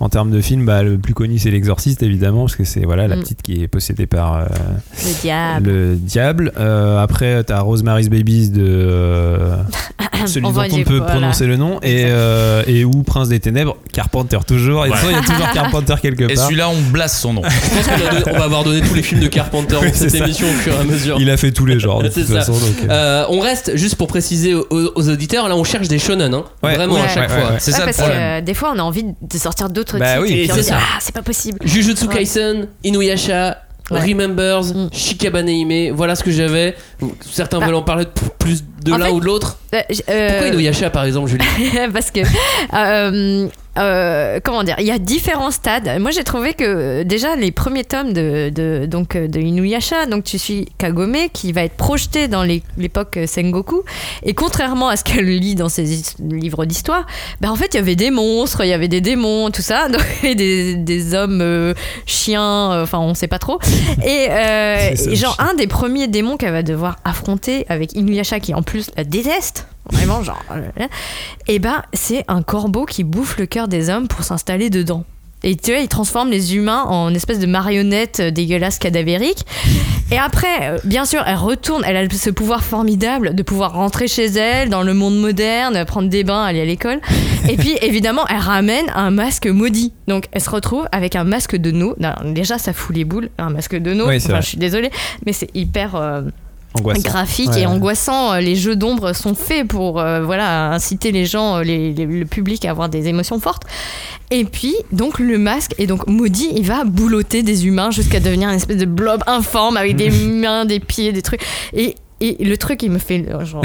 en termes de film, bah, le plus connu c'est l'exorciste évidemment, parce que c'est voilà la Mm. petite qui est possédée par Le diable. le diable. Après t'as Rosemary's Babies de *coughs* celui On dont on peut voilà. prononcer le nom et, et ou Prince des Ténèbres, Carpenter toujours. Et Ouais. il y a toujours Carpenter quelque Et part. celui-là, on blasse son nom. Je pense qu'on donné- on va avoir donné tous les films de Carpenter Oui, dans cette c'est ça. émission au fur et à mesure. Il a fait tous les genres de *laughs* C'est toute ça. façon. donc, euh, Euh, on reste juste pour préciser aux, aux auditeurs. Là, on cherche des shonen, hein. Ouais, vraiment ouais, à chaque ouais, fois. ouais, ouais. C'est Ouais, ça le parce que euh, des fois on a envie de sortir d'autres Bah titres oui, et puis on c'est ah c'est pas possible. Jujutsu Ouais. Kaisen, Inuyasha, Ouais. Remembers, Mm. Shikabane Hime. Voilà ce que j'avais. Certains Bah. veulent en parler plus de l'un ou de l'autre. Euh, euh, Pourquoi Inuyasha, par exemple, Julie *laughs* parce que euh, euh, comment dire il y a différents stades. Moi j'ai trouvé que déjà les premiers tomes de, de donc de Inuyasha donc tu suis Kagome qui va être projeté dans l'époque Sengoku. Et contrairement à ce qu'elle lit dans ses his- livres d'histoire bah en fait il y avait des monstres il y avait des démons tout ça *laughs* donc, et des, des hommes euh, chiens euh, enfin on sait pas trop. Et, euh, *laughs* et genre un des premiers démons qu'elle va devoir affronter avec Inuyasha qui en plus la déteste vraiment genre euh, et ben c'est un corbeau qui bouffe le cœur des hommes pour s'installer dedans. Et tu vois, il transforme les humains en espèce de marionnettes euh, dégueulasses cadavériques. Et après, euh, bien sûr, elle retourne, elle a ce pouvoir formidable de pouvoir rentrer chez elle dans le monde moderne, prendre des bains, aller à l'école. Et puis, *laughs* évidemment, elle ramène un masque maudit. Donc, elle se retrouve avec un masque de nous. Déjà, ça fout les boules, un masque de. Oui, Enfin, vrai. je suis désolée, mais c'est hyper. euh, angoissant. graphique Ouais, et angoissant. Euh, Les jeux d'ombre sont faits pour euh, voilà inciter les gens, euh, les- les- le public à avoir des émotions fortes. Et puis donc le masque est donc maudit, il va boulotter des humains jusqu'à devenir une espèce de blob informe avec des *laughs* mains, des pieds, des trucs. Et et le truc, il me fait genre,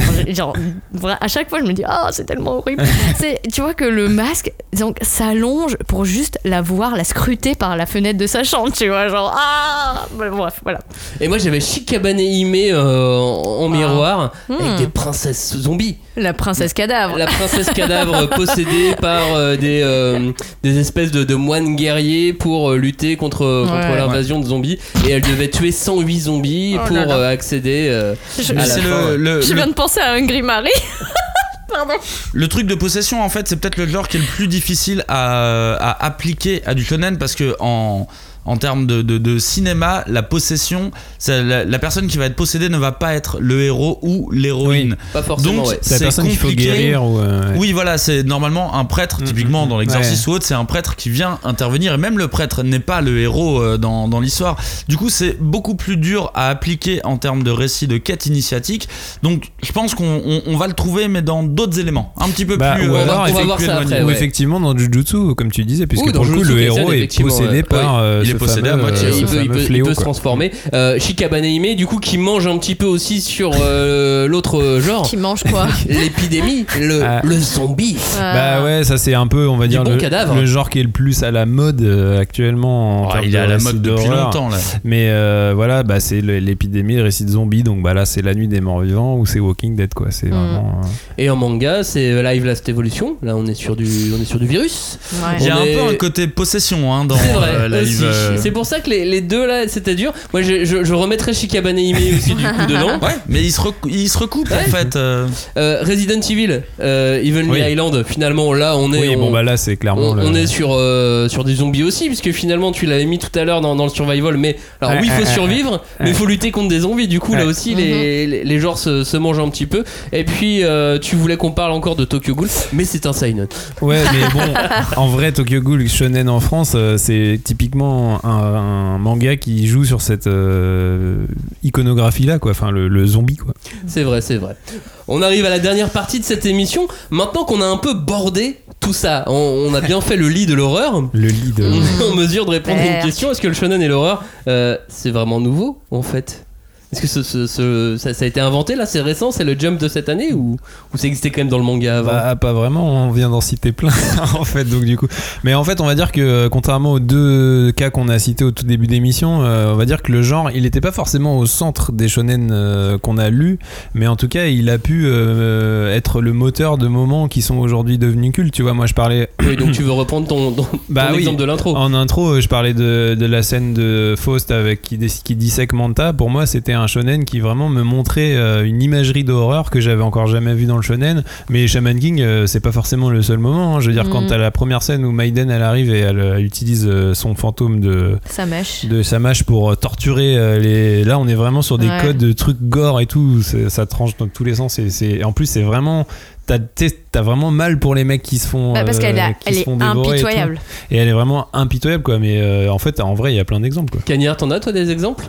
à chaque fois, je me dis ah c'est tellement horrible. *laughs* C'est tu vois que le masque donc s'allonge pour juste la voir, la scruter par la fenêtre de sa chambre, tu vois genre ah Bah, bref voilà. Et moi, j'avais Shikabane Hime euh, en, en miroir avec Hmm. des princesses zombies. La princesse cadavre. La princesse cadavre *laughs* possédée par euh, des, euh, des espèces de, de moines guerriers pour euh, lutter contre, contre Ouais. l'invasion de zombies. Et elle devait tuer 108 zombies Oh pour là là. accéder Je- c'est le, le- viens de penser à Hungry Marie. *laughs* Le truc de possession, en fait, c'est peut-être le genre qui est le plus difficile à, à appliquer à du shonen parce que en en termes de, de- de cinéma, la possession, c'est la, la personne qui va être possédée ne va pas être le héros ou l'héroïne. Pas forcément, Donc ouais. C'est la qu'il faut compliqué. guérir ou. euh, ouais. Oui, voilà, c'est normalement un prêtre, typiquement mm, dans l'exorcisme ou autre, c'est un prêtre qui vient intervenir, et même le prêtre n'est pas le héros euh, dans, dans l'histoire. Du coup, c'est beaucoup plus dur à appliquer en termes de récit de quête initiatique. Donc, je pense qu'on on- on va le trouver, mais dans d'autres éléments, un petit peu Bah, plus. ou euh, alors, on va voir ça après, Ou ouais. effectivement dans Jujutsu, comme tu disais, puisque Oui, dans pour le coup, Jujutsu le héros est possédé ouais. par Oui. euh, À moitié, euh, il peut, il peut- il fléau, peut se transformer. Euh, Shikabane Hime, du coup, qui mange un petit peu aussi sur euh, l'autre genre. Qui mange quoi *laughs* L'épidémie, le, Ah. le zombie. Bah ouais, ça c'est un peu, on va dire, bon le, cadavre. le genre qui est le plus à la mode euh, actuellement. En Ouais, termes il est à la mode depuis longtemps là. Mais euh, voilà, bah, c'est l'épidémie, le récit de zombies. Donc bah, là, c'est la nuit des morts vivants ou c'est Walking Dead, quoi. C'est Mm. vraiment. euh, Et en manga, c'est Live Last Evolution. Là, on est sur du, on est sur du virus. Ouais. Il y a un est- peu un côté possession hein, dans euh, live, euh, C'est pour ça que les, les deux là, c'était dur. Moi, je, je, je remettrais Shikabane Hime *laughs* aussi du coup dedans. Ouais, mais il se, recou- il se recoupe Ouais. en fait. euh. Euh, Resident Evil, euh, Evil Oui. Island. Finalement, là, on est. Oui, on, bon bah là, c'est clairement. on, le- on est sur, euh, sur des zombies aussi, puisque finalement tu l'avais mis tout à l'heure dans, dans le survival. Mais alors, oui, il faut survivre, mais il faut lutter contre des zombies. Du coup, là aussi, les, les, les genres se, se mangent un petit peu. Et puis, euh, tu voulais qu'on parle encore de Tokyo Ghoul, mais c'est un seinen. Ouais, mais bon, en vrai, Tokyo Ghoul Shonen en France, euh, c'est typiquement un, un manga qui joue sur cette euh, iconographie-là, quoi. Enfin, le, le zombie, quoi. C'est vrai, c'est vrai. On arrive à la dernière partie de cette émission. Maintenant qu'on a un peu bordé tout ça, on, on a bien fait le lit de l'horreur. Le lit de. *laughs* On est en mesure de répondre à une question. Est-ce que le shonen et l'horreur, euh, c'est vraiment nouveau en fait? Est-ce que ce, ce- ce- ça, ça a été inventé là C'est récent C'est le jump de cette année ou, ou ça existait quand même dans le manga avant Bah, pas vraiment, on vient d'en citer plein *laughs* en fait, donc du coup. Mais en fait, on va dire que euh, contrairement aux deux cas qu'on a cités au tout début d'émission, euh, on va dire que le genre, il n'était pas forcément au centre des shonen euh, qu'on a lus, mais en tout cas, il a pu euh, être le moteur de moments qui sont aujourd'hui devenus cultes. Tu vois, moi je parlais Oui, donc tu veux reprendre ton, ton, Bah oui. exemple de l'intro En intro, euh, je parlais de, de la scène de Faust avec qui, qui dissèque Manta. Pour moi, c'était un shonen qui vraiment me montrait euh, une imagerie d'horreur que j'avais encore jamais vue dans le shonen. Mais Shaman King, euh, c'est pas forcément le seul moment. hein. Je veux dire, quand Mhm. t'as la première scène où Maiden elle arrive et elle, euh, utilise euh, son fantôme de mèche. de Samash pour torturer euh, les. Là, on est vraiment sur des Ouais. codes de trucs gore et tout. Ça tranche dans tous les sens. Et c'est en plus, c'est vraiment. T'as vraiment mal pour les mecs qui se font. Bah, parce qu'elle est font dévorer et impitoyable. Et elle est vraiment impitoyable, quoi. Mais euh, en fait, en vrai, il y a plein d'exemples, quoi. Cagnard, t'en as toi des exemples?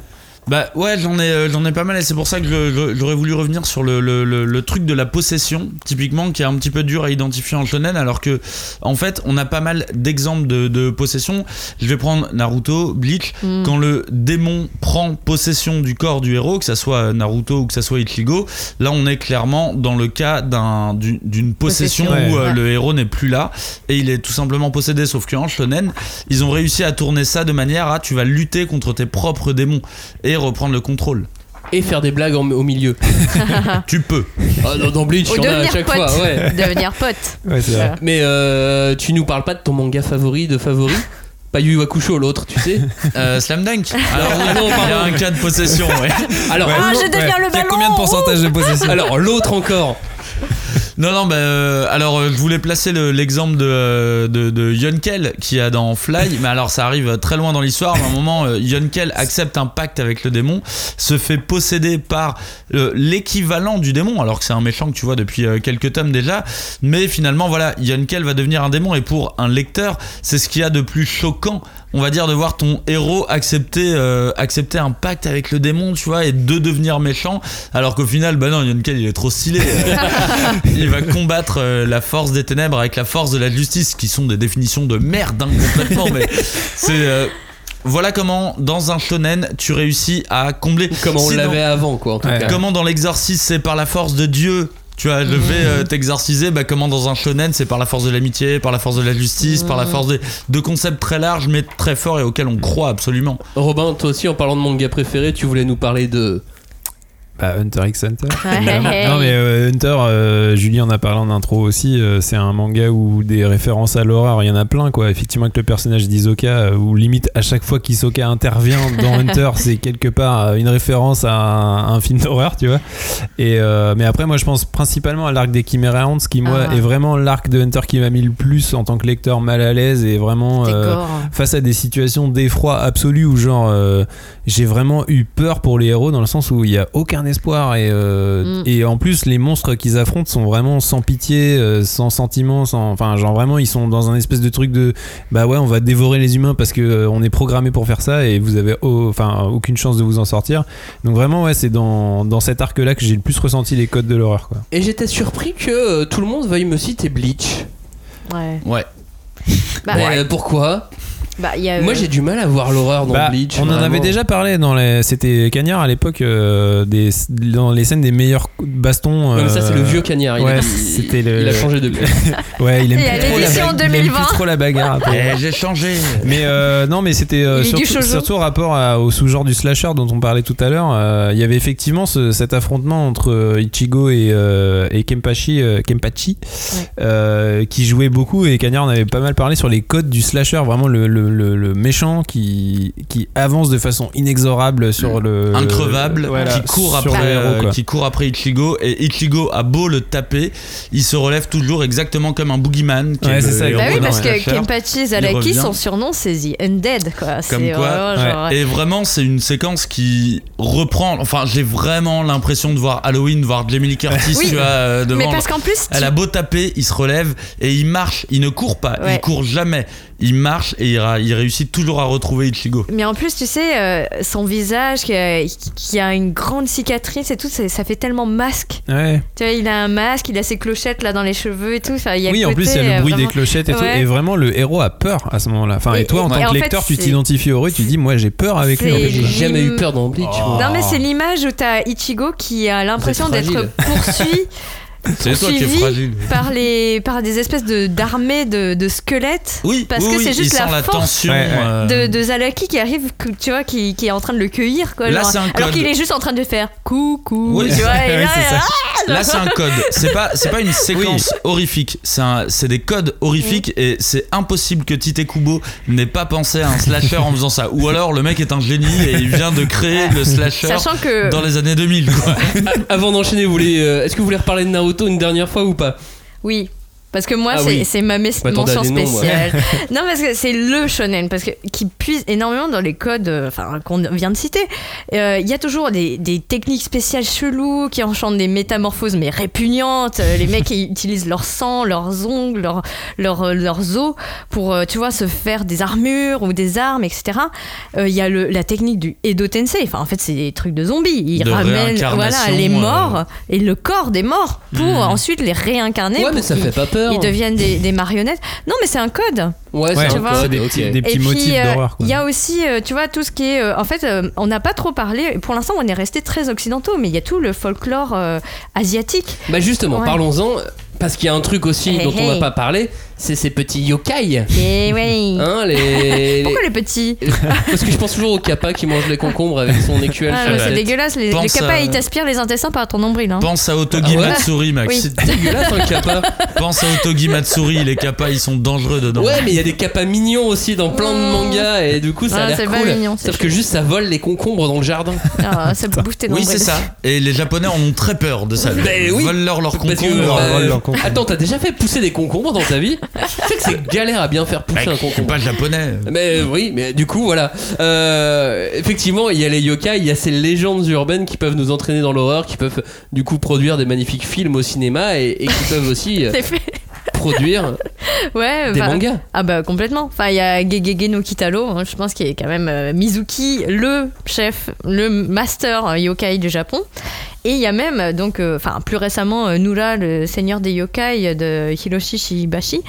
Bah ouais, j'en ai, euh, j'en ai pas mal et c'est pour ça que j'aurais voulu revenir sur le, le- le- le truc de la possession, typiquement, qui est un petit peu dur à identifier en shonen, alors que en fait, on a pas mal d'exemples de, de possession. Je vais prendre Naruto, Bleach, Mm. quand le démon prend possession du corps du héros, que ça soit Naruto ou que ça soit Ichigo, là on est clairement dans le cas d'un- d'une possession, Possession, où euh, ouais. le héros n'est plus là et il est tout simplement possédé, sauf qu'en shonen, ils ont réussi à tourner ça de manière à tu vas lutter contre tes propres démons et reprendre le contrôle. Et faire des blagues en- au milieu. *laughs* Tu peux. Ah, dans, dans Bleach, Ou il y en a à devenir chaque pote. fois. Ouais. Devenir pote. *laughs* Ouais, c'est vrai. Mais euh, tu nous parles pas de ton manga favori de favori *laughs* Pas Yu Yu Hakusho, l'autre, tu sais Euh, Slam Dunk. Alors, Ah non, il y a un cas de possession, ouais. Alors, Ah, je deviens le Il y a ballon combien de pourcentage de possession alors l'autre encore. Non, non, bah, alors euh, je voulais placer le- l'exemple de, euh, de, de qui a dans Fly, mais alors ça arrive très loin dans l'histoire. À un moment, Yonkel accepte un pacte avec le démon, se fait posséder par l'équivalent du démon, alors que c'est un méchant que tu vois depuis quelques tomes déjà. Mais finalement, voilà, Yonkel va devenir un démon, et pour un lecteur, c'est ce qu'il y a de plus choquant. On va dire de voir ton héros accepter, euh, accepter un pacte avec le démon, tu vois, et de devenir méchant, alors qu'au final, bah non, Yonkel il est trop stylé. *laughs* il va combattre euh, la force des ténèbres avec la force de la justice, qui sont des définitions de merde hein, complètement, mais *laughs* c'est. euh, voilà comment, dans un shonen, tu réussis à combler. Comme on l'avait avant, quoi, en tout Ouais. cas. Comment dans l'exorcisme, c'est par la force de Dieu. Tu vois, je vais euh, t'exorciser. Bah, comment dans un shonen, c'est par la force de l'amitié, par la force de la justice, par la force des, de concepts très larges mais très forts et auxquels on croit absolument. Robin, toi aussi, en parlant de manga préféré, tu voulais nous parler de. Bah, Hunter x Hunter. Évidemment. *laughs* non mais euh, Hunter, euh, Julie en a parlé en intro aussi. euh, c'est un manga où des références à l'horreur, il y en a plein quoi. Effectivement avec le personnage d'Isoka, où limite à chaque fois qu'Isoka intervient dans *laughs* Hunter, c'est quelque part une référence à un, un film d'horreur, tu vois. Et mais après moi je pense principalement à l'arc des Chimera Ants, qui moi Ah. est vraiment l'arc de Hunter qui m'a mis le plus en tant que lecteur mal à l'aise et vraiment gore. face à des situations d'effroi absolu où genre j'ai vraiment eu peur pour les héros dans le sens où il y a aucun espoir et euh, Mm. et en plus les monstres qu'ils affrontent sont vraiment sans pitié euh, sans sentiment sans enfin genre vraiment ils sont dans un espèce de truc de bah ouais on va dévorer les humains parce que euh, on est programmé pour faire ça et vous avez au- enfin aucune chance de vous en sortir donc vraiment ouais c'est dans, dans cet arc là que j'ai le plus ressenti les codes de l'horreur quoi Et j'étais surpris que euh, tout le monde veuille me citer Bleach. Ouais. Ouais. Bah, euh, pourquoi? Bah, il y a, Moi euh, j'ai du mal à voir l'horreur dans Bah, Bleach. on en avait déjà parlé dans les. C'était Cagnard à l'époque, euh, des, dans les scènes des meilleurs bastons. Ouais, mais ça c'est euh, le vieux cagnard. Il, ouais, a, c'était le- il a changé depuis. *laughs* Ouais, il aime plus trop la l'édition bagarre. Il aime 2020. plus trop la bagarre. Eh, j'ai changé. Mais euh, non, mais c'était euh, Il surtout, rapport à- au sous-genre du slasher dont on parlait tout à l'heure. euh, Il y avait effectivement ce- cet affrontement entre euh, Ichigo et, euh, euh, Kenpachi euh, qui jouait beaucoup. Et Cagnard en avait pas mal parlé sur les codes du slasher, vraiment le, le- le- le méchant qui, qui avance de façon inexorable sur le. increvable voilà, qui court après héros, euh, qui court après Ichigo et Ichigo a beau le taper il se relève toujours exactement comme un boogeyman qui Ouais, est ça, Bah oui, parce que. Kenpachi Zalaki, revient. son surnom, c'est The Undead, quoi. Comme quoi, vraiment genre. et vraiment c'est une séquence qui reprend enfin j'ai vraiment l'impression de voir Halloween de voir Jamie Lee *laughs* Curtis Oui. tu vois euh, devant Mais parce qu'en plus, tu- elle a beau taper il se relève et il marche il ne court pas il Ouais. court jamais il marche et il, réussit toujours à retrouver Ichigo Mais en plus, tu sais, euh, son visage qui a, qui a une grande cicatrice et tout, ça fait tellement masque. Ouais. Tu vois, il a un masque, il a ses clochettes là dans les cheveux et tout. Enfin, il y a Oui, en plus, il y a euh, le bruit des clochettes et tout. Et vraiment, le héros a peur à ce moment-là. Enfin, et, Et- toi, en et- tant que fait, lecteur, tu t'identifies au héros et tu dis, moi, j'ai peur avec lui. en C'est- fait. J'ai jamais eu peur dans Bleach. Non, mais c'est l'image où t'as Ichigo qui a l'impression d'être poursuivi. *laughs* c'est toi qui es fragile par les par des espèces de d'armées de, de squelettes oui parce oui, que oui, c'est juste la la force tension Ouais, ouais. euh, de, de Zalaki qui arrive tu vois qui, qui est en train de le cueillir quoi, Là, genre. c'est un alors code. qu'il est juste en train de faire coucou Oui, tu vois et ouais, là, c'est ça. ah, Là, c'est un code. C'est pas, c'est pas une séquence horrifique. C'est un, c'est des codes horrifiques et c'est impossible que Tite Kubo n'ait pas pensé à un slasher en faisant ça. Ou alors le mec est un génie et il vient de créer le slasher sachant que dans les années 2000. Quoi. Avant d'enchaîner, vous voulez, euh, est-ce que vous voulez reparler de Une dernière fois ou pas? Oui parce que moi Ah c'est oui. ma mention spéciale. *laughs* Non parce que c'est le shonen parce que qui puise énormément dans les codes euh, enfin qu'on vient de citer. Euh, il y a toujours des, des techniques spéciales cheloues qui enchantent des métamorphoses mais répugnantes. Euh, les mecs *laughs* ils utilisent leur sang leurs ongles leur, leur, euh, leurs os pour euh, tu vois se faire des armures ou des armes etc Euh, il y a le, la technique du Edo Tensei. Enfin en fait c'est des trucs de zombies. Ils De ramènent voilà les euh. morts et le corps des morts pour ensuite les réincarner Ouais, mais ça fait pas peur. Ils deviennent des, des marionnettes. Non, mais c'est un code. Ouais, Ouais, c'est tu un vois, code, des petits- des Et puis, motifs euh, d'horreur, il y a aussi, euh, tu vois, tout ce qui est. euh, en fait, on n'a pas trop parlé. Pour l'instant, on est resté très occidentaux, mais il y a tout le folklore euh, asiatique. Bah justement, Ouais. parlons-en. Parce qu'il y a un truc aussi Hey, dont on va pas parler, c'est ces petits yokai. Et oui. Hein, les... Pourquoi les petits *laughs* Parce que je pense toujours au kappa qui mange les concombres avec son écuelle ah, C'est dégueulasse. Les, les kappas, à- ils t'aspirent les intestins par ton nombril. Hein. Pense à Otogi Ah ouais Matsuri, Max. Oui. C'est dégueulasse un kappa. *laughs* Pense à Otogi Matsuri, les kappas ils sont dangereux dedans. Ouais, mais il y a des kappas mignons aussi dans plein de Mm. mangas et du coup ça Ah, a l'air c'est pas cool. mignon, Sauf que juste ça vole les concombres dans le jardin. Ah, ça bouffe tes Oui, c'est ça. Et les Japonais en ont très peur de ça. Ben oui. Volent leur bah, vole leur concombre. Attends, t'as déjà fait pousser des concombres dans ta vie? Tu sais que c'est galère à bien faire pousser Mec, un je suis concombre. pas japonais. Mais oui, mais du coup, voilà. Euh, effectivement, il y a les yokai, il y a ces légendes urbaines qui peuvent nous entraîner dans l'horreur, qui peuvent du coup produire des magnifiques films au cinéma et, et qui peuvent aussi euh, *laughs* C'est fait. produire Ouais, des bah, mangas. Ah bah complètement. Enfin, il y a Gegege no Kitaro, hein, je pense qu'il est quand même euh, Mizuki, le chef, le master euh, yokai du Japon. Et il y a même, euh, donc, euh, enfin, plus récemment, euh, Nura, le seigneur des yokai de Hiroshi Shibashi,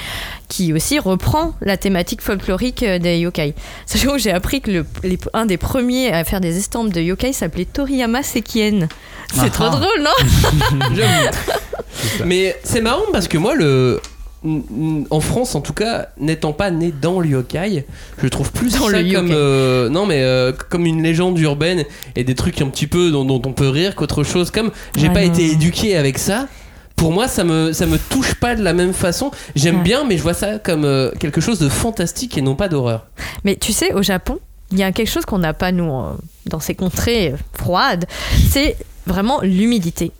qui aussi reprend la thématique folklorique des yokai. Sachant que j'ai appris que le, les- un des premiers à faire des estampes de yokai s'appelait Toriyama Sekien. C'est Ah trop ah. drôle, non. *laughs* *laughs* Mais c'est marrant parce que moi, le. N- n- en France en tout cas, n'étant pas né dans le yokai, je trouve plus Dans ça le comme euh, non mais euh, comme une légende urbaine et des trucs un petit peu dont, dont on peut rire qu'autre chose. Comme j'ai pas non. été éduqué avec ça. Pour moi, ça me, ça me touche pas de la même façon. J'aime Ouais. bien, mais je vois ça comme euh, quelque chose de fantastique et non pas d'horreur. Mais tu sais, au Japon, il y a quelque chose qu'on n'a pas, nous, dans ces contrées froides, c'est vraiment l'humidité.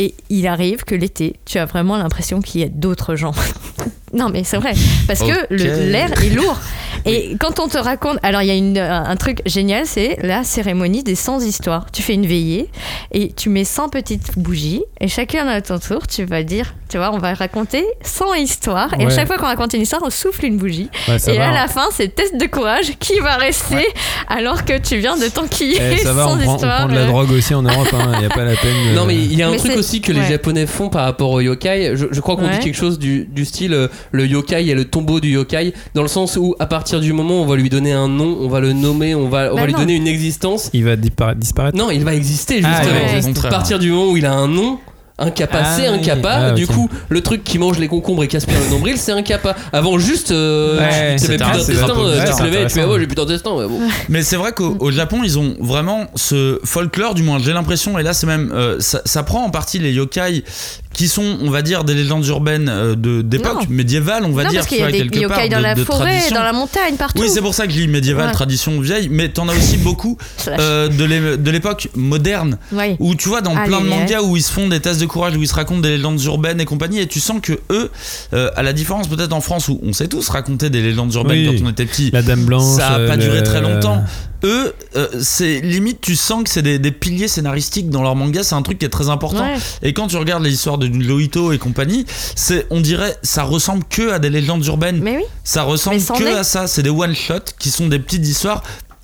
Et il arrive que l'été, tu as vraiment l'impression qu'il y a d'autres gens. *laughs* non, mais c'est vrai. Parce que l'air est lourd. Et quand on te raconte. Alors, il y a une, un truc génial, c'est la cérémonie des 100 histoires. Tu fais une veillée et tu mets 100 petites bougies. Et chacun à ton tour, tu vas dire, tu vois, on va raconter 100 histoires. Et à chaque fois qu'on raconte une histoire, on souffle une bougie. Ouais, Et va, à hein. la fin, c'est test de courage qui va rester alors que tu viens de t'enquiller Eh, ça va, sans on prend, on histoire. prend de la euh. drogue aussi en Europe, il n'y a pas la peine. euh, Non mais il y a un Mais truc aussi que les japonais font par rapport au yokai. Je, je crois qu'on Ouais. dit quelque chose du, du style euh, le yokai et le tombeau du yokai dans le sens où à partir du moment où on va lui donner un nom, on va le nommer, on va, on Bah va lui donner une existence. Il va dispara- disparaître. Non, il va exister Ah, justement. ouais, à partir du moment où il a un nom. Un kappa, Ah, c'est un oui. kappa. Ah, Du coup, le truc qui mange les concombres et qui aspire le nombril, c'est un kappa. Avant, juste, euh, Ouais, tu plus d'intestin. euh, Tu te levais, tu fais, oh, j'ai plus d'intestin. ouais, bon. Mais c'est vrai qu'au au Japon, ils ont vraiment ce folklore, du moins j'ai l'impression, et là c'est même, euh, ça, ça prend en partie les yokai qui sont, on va dire, des légendes urbaines euh, de d'époque médiévale, on va non, dire, parce qu'il tu y a vois, des quelque part, yokai dans de- la de forêt, tradition. dans la montagne, partout. Oui, c'est pour ça que je lis médiéval, Ouais. tradition vieille, mais t'en as aussi beaucoup *laughs* euh, de l'é- de l'époque moderne, Ouais. où tu vois dans Allez, plein de ouais. mangas où ils se font des tests de courage, où ils se racontent des légendes urbaines et compagnie, et tu sens que eux, euh, à la différence peut-être en France où on sait tous raconter des légendes urbaines Oui. quand on était petit, La Dame Blanche. ça a pas euh, duré très longtemps. Eux, euh, c'est limite, tu sens que c'est des, des piliers scénaristiques dans leur manga, c'est un truc qui est très important. Ouais. Et quand tu regardes les histoires de Lohito et compagnie, c'est, on dirait, ça ressemble que à des légendes urbaines. Mais oui. Ça ressemble que est. à ça. C'est des one shot qui sont des petites histoires.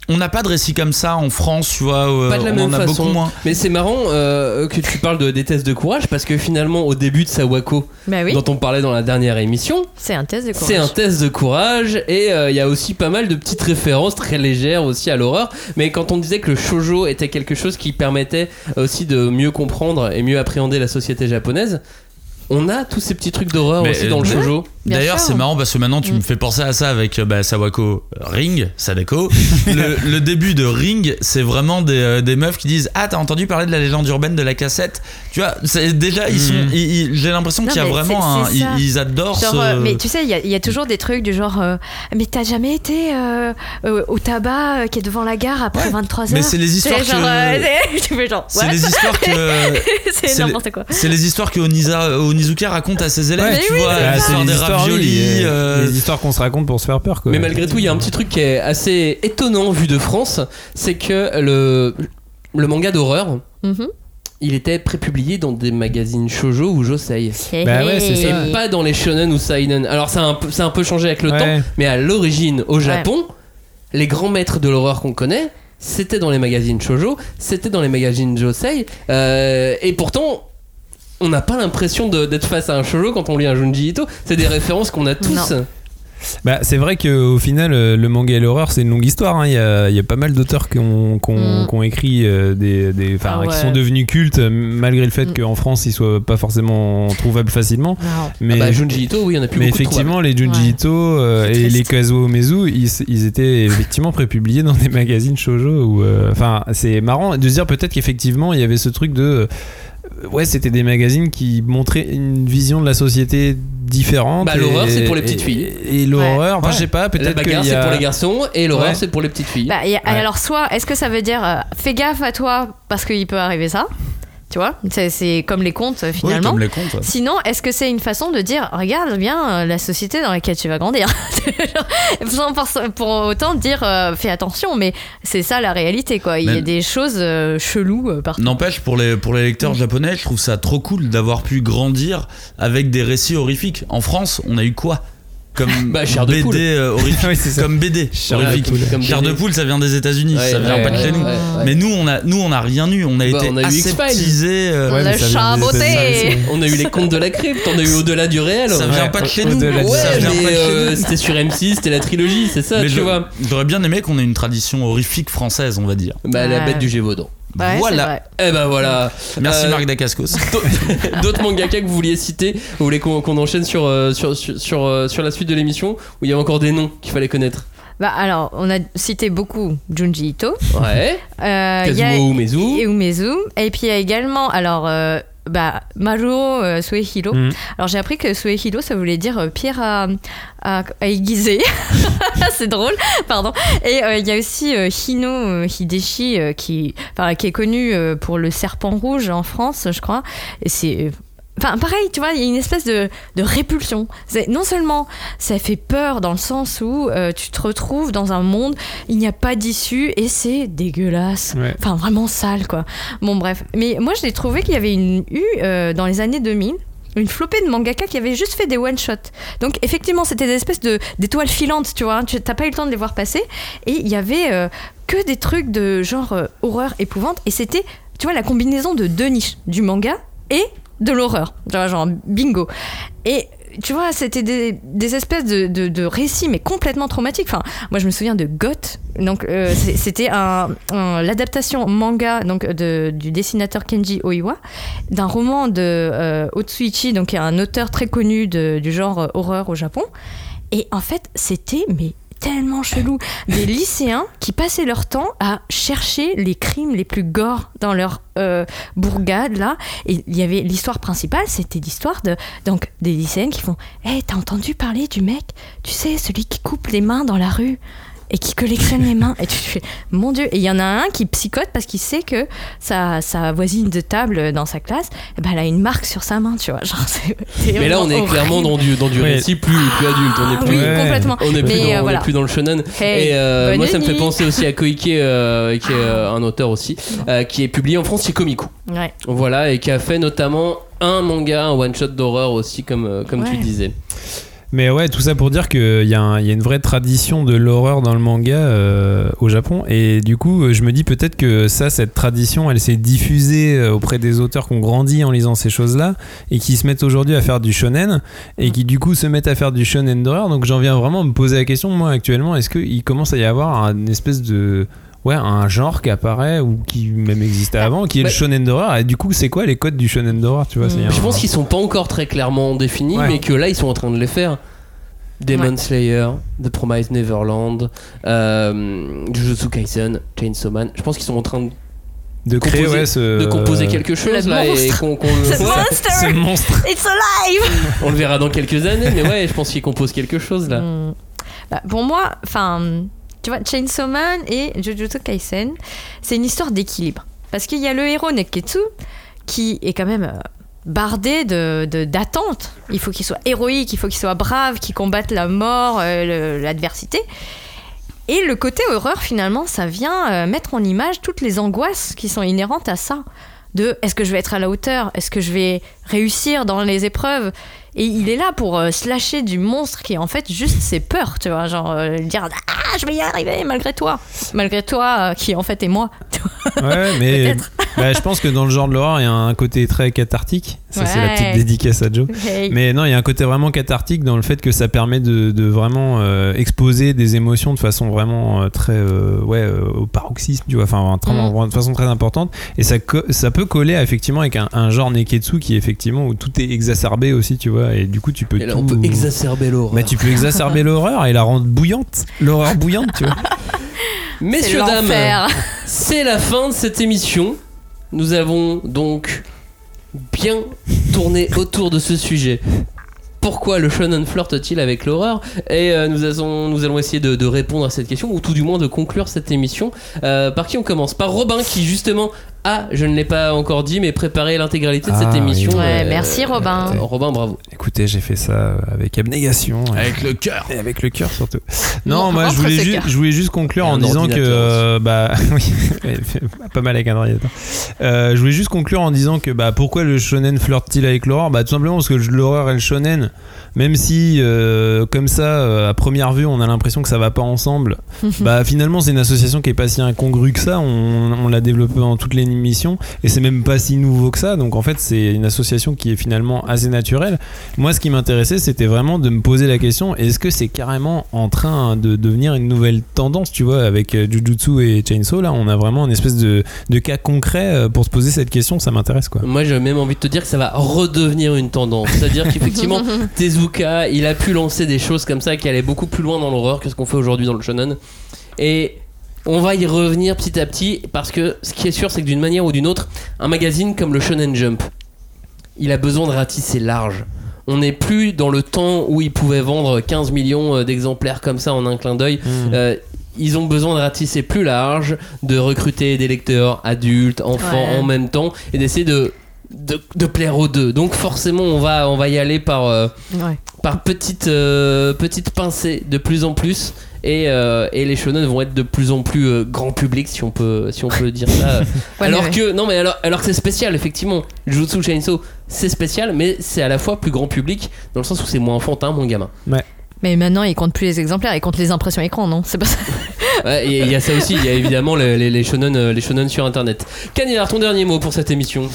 On n'a pas de récit comme ça en France, tu vois. euh, Pas de la on même en a façon. beaucoup moins. Mais c'est marrant euh, que tu parles de, des tests de courage parce que finalement, au début de Sawako, Bah oui. dont on parlait dans la dernière émission, C'est un test de courage. c'est un test de courage et euh, il y a aussi pas mal de petites références très légères aussi à l'horreur. Mais quand on disait que le shojo était quelque chose qui permettait aussi de mieux comprendre et mieux appréhender la société japonaise, on a tous ces petits trucs d'horreur aussi dans le euh. Bien D'ailleurs, c'est marrant parce que maintenant tu Mm. me fais penser à ça avec euh, bah, Sawako Ring, Sadako. *laughs* le, le début de Ring, c'est vraiment des, euh, des meufs qui disent Ah, t'as entendu parler de la légende urbaine de la cassette? Tu vois, déjà, ils sont. Mm. ils- J'ai l'impression qu'il y a vraiment un. Ils, ils adorent Genre, ce. euh, mais tu sais, il y, a- il y a toujours des trucs du genre euh, Mais t'as jamais été euh, euh, au tabac euh, qui est devant la gare après Ouais. 23 heures? Mais c'est *laughs* les histoires que- *laughs* euh, c'est- les histoires que. C'est n'importe quoi. C'est les histoires que Oniza, Onizuka raconte à ses élèves, Ouais. tu oui, vois, c'est l'histoire les des raviolis. euh, euh, les histoires qu'on se raconte pour se faire peur. Quoi. Mais malgré tout, il y a un petit truc qui est assez étonnant vu de France, c'est que le, le manga d'horreur, Mhm. il était prépublié dans des magazines shojo ou josei. Bah ouais, c'est ça. Et pas dans les shonen ou seinen. Alors ça a un peu, ça a un peu changé avec le Ouais. temps, mais à l'origine, au Japon, les grands maîtres de l'horreur qu'on connaît, c'était dans les magazines shojo, c'était dans les magazines josei, euh, et pourtant. On n'a pas l'impression d'être face à un shojo quand on lit un Junji Ito. C'est des références qu'on a tous. Non. Bah, c'est vrai qu'au final, euh, le manga et l'horreur, c'est une longue histoire. hein. Il y, y a pas mal d'auteurs qui ont, qui ont- Mm. qui ont écrit euh, des, des- enfin, Ah ouais. qui sont devenus cultes, euh, malgré le fait Mm. qu'en France, ils soient pas forcément trouvables facilement. Non. Mais, Ah bah, Junji Ito, oui, il y en a plus mais beaucoup effectivement, les Junji Ouais. Ito euh, et les. Kazuo Mezu, ils, ils étaient effectivement prépubliés dans des *laughs* magazines shoujo. euh, Enfin, c'est marrant de se dire peut-être qu'effectivement, il y avait ce truc de. Ouais, c'était des magazines qui montraient une vision de la société différente. Bah, l'horreur, c'est pour les et- petites filles. Et, l'horreur, enfin, Ouais. je sais pas, La peut-être qu'il bagarre, y c'est a- pour les garçons et l'horreur, Ouais. c'est pour les petites filles. Bah, a-. Alors, soit, est-ce que ça veut dire euh, fais gaffe à toi parce qu'il peut arriver ça Tu vois C'est- comme les contes euh, Oui, finalement. comme les. Sinon, est-ce que c'est une façon de dire, regarde bien euh, la société dans laquelle tu vas grandir? *laughs* Sans Pour autant dire, euh, fais attention, mais c'est ça la réalité, quoi. Il y a des choses euh, cheloues partout. N'empêche, pour les, pour les lecteurs japonais, je trouve ça trop cool d'avoir pu grandir avec des récits horrifiques. En France, on a eu quoi? Comme *laughs* Bah, Chair de BD poule. euh, horrifique. *laughs* Oui, c'est comme BD Chair de horrifique. poule. Comme Chair BD. de poule, ça vient des États-Unis, Ouais, ça vient ouais, pas de chez ouais, nous. Mais nous, on a, nous, on a rien eu. On a Bah, été on a eu euh, Le chat beauté. On a eu les contes de la crypte, on a eu au-delà du réel. Ça vient pas de chez nous. euh, nous. c'était sur M6, c'était la trilogie, c'est ça, Mais tu vois. j'aurais bien aimé qu'on ait une tradition horrifique française, on va dire. Bah, la bête du Gévaudan. Ouais, Voilà. Eh ben voilà. Merci Euh, Marc Dacascos. *laughs* *laughs* D'autres- mangaka que vous vouliez citer Vous voulez qu'on qu'on enchaîne sur, euh, sur, sur, sur, euh, sur la suite de l'émission Où il y a encore des noms qu'il fallait connaître? Bah alors, on a cité beaucoup Junji Ito. Ouais. Euh, Kazuo Umezu. Et Umezu. Et puis il y a également, alors, euh, bah, Maruo euh, Suehiro. Mhm. Alors j'ai appris que Suehiro, ça voulait dire euh, pierre à, à, à aiguiser. *laughs* c'est drôle, pardon. Et euh, il y a aussi euh, Hino Hideshi, qui, qui est connu pour le serpent rouge en France, je crois. Et c'est. Enfin, pareil, tu vois, il y a une espèce de, de répulsion. Non seulement ça fait peur dans le sens où euh, tu te retrouves dans un monde, il n'y a pas d'issue et c'est dégueulasse. Ouais. Enfin, vraiment sale, quoi. Bon, bref. Mais moi, j'ai trouvé qu'il y avait une, eu, euh, dans les années 2000, une flopée de mangaka qui avaient juste fait des one-shots. Donc, effectivement, c'était des espèces de- d'étoiles filantes, tu vois. hein. Tu n'as pas eu le temps de les voir passer. Et il y avait euh, que des trucs de genre euh, horreur, épouvante. Et c'était, tu vois, la combinaison de deux niches, du manga et de l'horreur. Genre bingo. Et tu vois, c'était des, espèces de, récits, mais complètement traumatiques. Enfin, moi, je me souviens de Goth. Donc, euh, c'était l'adaptation manga donc, de, du dessinateur Kenji Oiwa d'un roman de euh, Otsuichi, donc qui est un auteur très connu du genre horreur au Japon. Et en fait, c'était mais tellement chelou. Des lycéens qui passaient leur temps à chercher les crimes les plus gores dans leur euh, bourgade là. Et il y avait l'histoire principale, c'était l'histoire de donc des lycéennes qui font "Hé, t'as entendu parler du mec? Tu sais, celui qui coupe les mains dans la rue?" Et qui collectionne les mains. Et tu te fais, mon Dieu. Et il y en a un qui psychote parce qu'il sait que sa, sa voisine de table dans sa classe, eh ben, elle a une marque sur sa main, tu vois. Genre, c'est- c'est Mais là, on est clairement dans du, dans du Ouais. récit plus, plus adulte. On est plus, oui, Ouais. complètement. on est plus, Mais, dans, euh, on est voilà. plus dans le shonen. Hey, et euh, moi, ça me fait penser aussi à Koike, euh, qui est euh, un auteur aussi, euh, qui est publié en France chez Komiku. Ouais. Voilà, et qui a fait notamment un manga, un one-shot d'horreur aussi, comme, comme tu disais. Mais ouais, tout ça pour dire qu'il y, a y a une vraie tradition de l'horreur dans le manga euh, au Japon. Et du coup, euh, je me dis peut-être que ça, cette tradition, elle s'est diffusée euh, auprès des auteurs qui ont grandi en lisant ces choses-là et qui se mettent aujourd'hui à faire du shonen et qui du coup se mettent à faire du shonen d'horreur. Donc j'en viens vraiment à me poser la question, moi actuellement, est-ce qu'il commence à y avoir une espèce de. Ouais, un genre qui apparaît ou qui même existait avant, qui est Bah- le shonen d'horreur. Et du coup, c'est quoi les codes du shonen d'horreur Tu vois, c'est Je pense qu'ils sont pas encore très clairement définis, Ouais. mais que là, ils sont en train de les faire. Demon Ouais. Slayer, The Promised Neverland, euh, Jujutsu Kaisen, Chainsaw Man. Je pense qu'ils sont en train de, de créer composer- ouais, ce- de composer quelque chose Le là et monstre. qu'on qu'on le voit. monster ce monstre. It's alive On le verra dans quelques années, mais ouais, je pense qu'ils composent quelque chose là. Hmm. Bah, Pour moi, enfin, tu vois, Chainsaw Man et Jujutsu Kaisen, c'est une histoire d'équilibre. Parce qu'il y a le héros Neketsu qui est quand même euh, bardé de d'attentes. il faut qu'il soit héroïque, il faut qu'il soit brave, qu'il combatte la mort, euh, l'adversité. Et le côté horreur, finalement, ça vient euh, mettre en image toutes les angoisses qui sont inhérentes à ça. De est-ce que je vais être à la hauteur? Est-ce que je vais réussir dans les épreuves? Et il est là pour euh, slasher du monstre qui est en fait juste ses peurs, tu vois. Genre euh, dire Ah, je vais y arriver malgré toi. Malgré toi, euh, qui en fait est moi. *laughs* Ouais, mais *laughs* *laughs* bah, je pense que dans le genre de l'horreur, il y a un côté très cathartique. Ça, c'est la petite dédicace à Joe. Mais non, il y a un côté vraiment cathartique dans le fait que ça permet de, de vraiment euh, exposer des émotions de façon vraiment très ouais au paroxysme, tu vois, enfin Mm. de façon très importante. Et ça ça peut coller effectivement avec un, un genre neketsu qui effectivement où tout est exacerbé aussi, tu vois, et du coup tu peux Et là, tout- on peut exacerber l'horreur. Mais tu peux exacerber l'horreur et la rendre bouillante, l'horreur bouillante, tu vois. *laughs* Messieurs, C'est dames, c'est la fin de cette émission. Nous avons donc bien tourné autour de ce sujet. Pourquoi le shonen flirte-t-il avec l'horreur? Et euh, nous, allons, nous allons essayer de, de répondre à cette question, ou tout du moins de conclure cette émission. Euh, par qui on commence? Par Robin, qui justement a, je ne l'ai pas encore dit, mais préparé l'intégralité de cette Ah, émission. oui. Ouais, merci, Robin. euh, Robin, bravo. Écoutez, j'ai fait ça avec abnégation. Avec le cœur. Et avec le cœur surtout. Non, moi je voulais, je juste conclure en disant que euh, bah *laughs* oui, *laughs* pas mal avec un ordinateur. Euh, je voulais juste conclure en disant que bah pourquoi le shonen flirte-t-il avec l'horreur Bah tout simplement parce que l'horreur et le shonen, même si euh, comme ça euh, à première vue on a l'impression que ça va pas ensemble, *laughs* bah finalement c'est une association qui est pas si incongrue que ça. On, on l'a développé en toutes les émission et c'est même pas si nouveau que ça. Donc en fait, c'est une association qui est finalement assez naturelle. Moi, ce qui m'intéressait, c'était vraiment de me poser la question est-ce que c'est carrément en train de devenir une nouvelle tendance, tu vois, avec euh, Jujutsu et Chainsaw? Là, on a vraiment une espèce de, de cas concret euh, pour se poser cette question. Ça m'intéresse quoi. Moi, j'ai même envie de te dire que ça va redevenir une tendance. C'est-à-dire qu'effectivement, *laughs* Tezuka, il a pu lancer des choses comme ça qui allaient beaucoup plus loin dans l'horreur que ce qu'on fait aujourd'hui dans le shonen. Et on va y revenir petit à petit parce que ce qui est sûr, c'est que d'une manière ou d'une autre, un magazine comme le Shonen Jump, il a besoin de ratisser large. On n'est plus dans le temps où il pouvait vendre 15 millions euh, d'exemplaires comme ça en un clin d'œil. Euh, ils ont besoin de ratisser plus large, de recruter des lecteurs adultes, enfants Ouais. en même temps et d'essayer de, de, de plaire aux deux. Donc forcément, on va, on va y aller par, euh, Ouais. par petites, euh, petites pincées de plus en plus. Et, euh, et les shonen vont être de plus en plus euh, grand public, si on peut, si on peut dire ça. *laughs* Ouais, alors ouais. que non, mais alors, alors que c'est spécial, effectivement. Jujutsu Chainsaw, c'est spécial, mais c'est à la fois plus grand public dans le sens où c'est moins enfantin, mon gamin. Mais maintenant, ils comptent plus les exemplaires, ils comptent les impressions écran, non? C'est pas ça. *laughs* Ouais, il y a ça aussi. Il y a évidemment les, les, les shonen, euh, les shonen sur internet. Cagnard, ton dernier mot pour cette émission?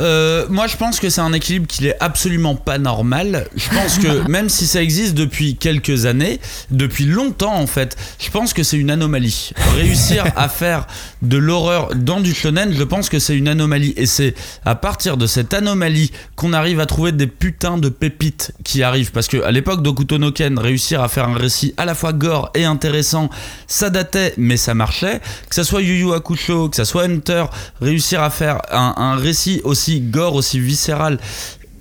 Euh, moi, je pense que c'est un équilibre qui est absolument pas normal. Je pense que *laughs* même si ça existe depuis quelques années, depuis longtemps en fait, je pense que c'est une anomalie. Réussir *laughs* à faire de l'horreur dans du shonen, je pense que c'est une anomalie. Et c'est à partir de cette anomalie qu'on arrive à trouver des putains de pépites qui arrivent. Parce que à l'époque d'Okuto no Ken, réussir à faire un récit à la fois gore et intéressant, ça mais ça marchait. Que ça soit Yu Yu Hakusho, que ça soit Hunter, réussir à faire un, un récit aussi gore, aussi viscéral,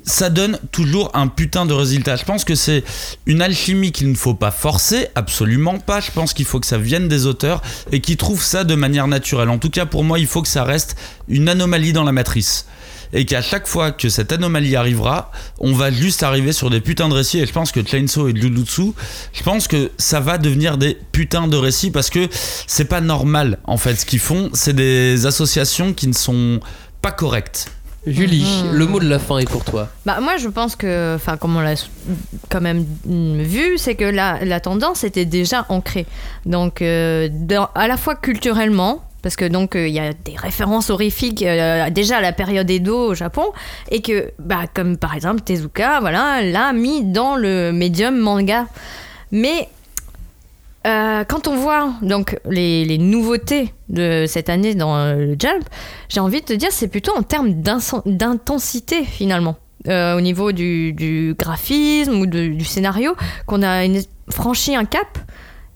ça donne toujours un putain de résultat. Je pense que c'est une alchimie qu'il ne faut pas forcer, absolument pas. Je pense qu'il faut que ça vienne des auteurs et qu'ils trouvent ça de manière naturelle. En tout cas, pour moi, il faut que ça reste une anomalie dans la matrice. Et qu'à chaque fois que cette anomalie arrivera, on va juste arriver sur des putains de récits. Et je pense que Chainsaw et Jujutsu, je pense que ça va devenir des putains de récits parce que c'est pas normal en fait. Ce qu'ils font, c'est des associations qui ne sont pas correctes. Julie, Mhm. le mot de la fin est pour toi. Bah moi je pense que, enfin comme on l'a quand même vu, c'est que la, la tendance était déjà ancrée. Donc euh, dans- à la fois culturellement, parce que donc euh, il y a des références horrifiques euh, déjà à la période Edo au Japon, et que bah comme par exemple Tezuka, voilà, l'a mis dans le médium manga. Mais euh, quand on voit donc les, nouveautés de cette année dans le Jump, j'ai envie de te dire c'est plutôt en termes d'intensité finalement. Au niveau du, graphisme ou du scénario, qu'on a franchi un cap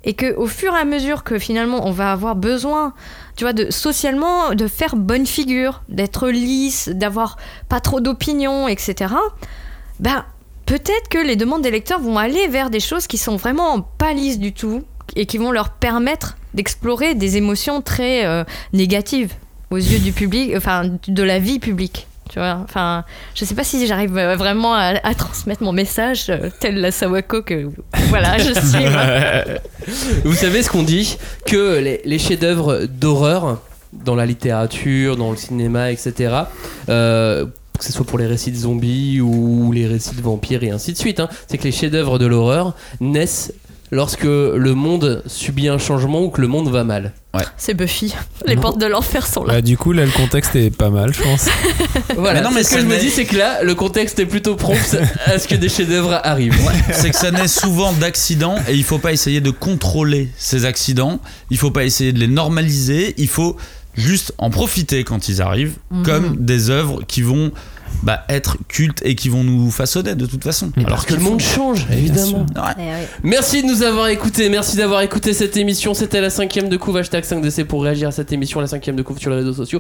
et que au fur et à mesure que finalement on va avoir besoin, tu vois, de socialement de faire bonne figure, d'être lisse, d'avoir pas trop d'opinions, etc. Ben peut-être que les demandes des lecteurs vont aller vers des choses qui sont vraiment pas lisses du tout et qui vont leur permettre d'explorer des émotions très euh, négatives aux yeux du public, enfin de la vie publique. Tu vois, enfin, je sais pas si j'arrive euh, vraiment à, à transmettre mon message euh, tel la Sawako que voilà, je *laughs* suis. Vous savez ce qu'on dit Que les, les chefs-d'œuvre d'horreur, dans la littérature, dans le cinéma, etc., euh, que ce soit pour les récits de zombies ou les récits de vampires et ainsi de suite, hein, c'est que les chefs-d'œuvre de l'horreur naissent lorsque le monde subit un changement ou que le monde va mal. C'est Buffy. Les portes de l'enfer sont là. Bah, du coup, là, le contexte est pas mal, je pense. *laughs* Voilà, Mais non, mais ce que je me dis, c'est que là, le contexte est plutôt prompt à ce que des chefs-d'œuvre arrivent. c'est que ça naît souvent d'accidents et il faut pas essayer de contrôler ces accidents. Il faut pas essayer de les normaliser. Il faut juste en profiter quand ils arrivent, Mhm. comme des œuvres qui vont bah, être cultes et qui vont nous façonner de toute façon. Alors que le monde change, évidemment. Ouais. Eh ouais. Merci de nous avoir écoutés, merci d'avoir écouté cette émission. C'était la cinquième de couve, hashtag 5DC pour réagir à cette émission, la cinquième de couve sur les réseaux sociaux.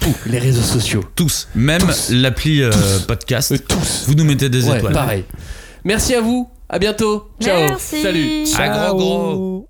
Tous les réseaux sociaux. Tous, même Tous. l'appli euh, podcast. Euh, tous. Vous nous mettez des Ouais, étoiles. pareil. Merci à vous, à bientôt. Ciao. Merci. Salut. À gros gros.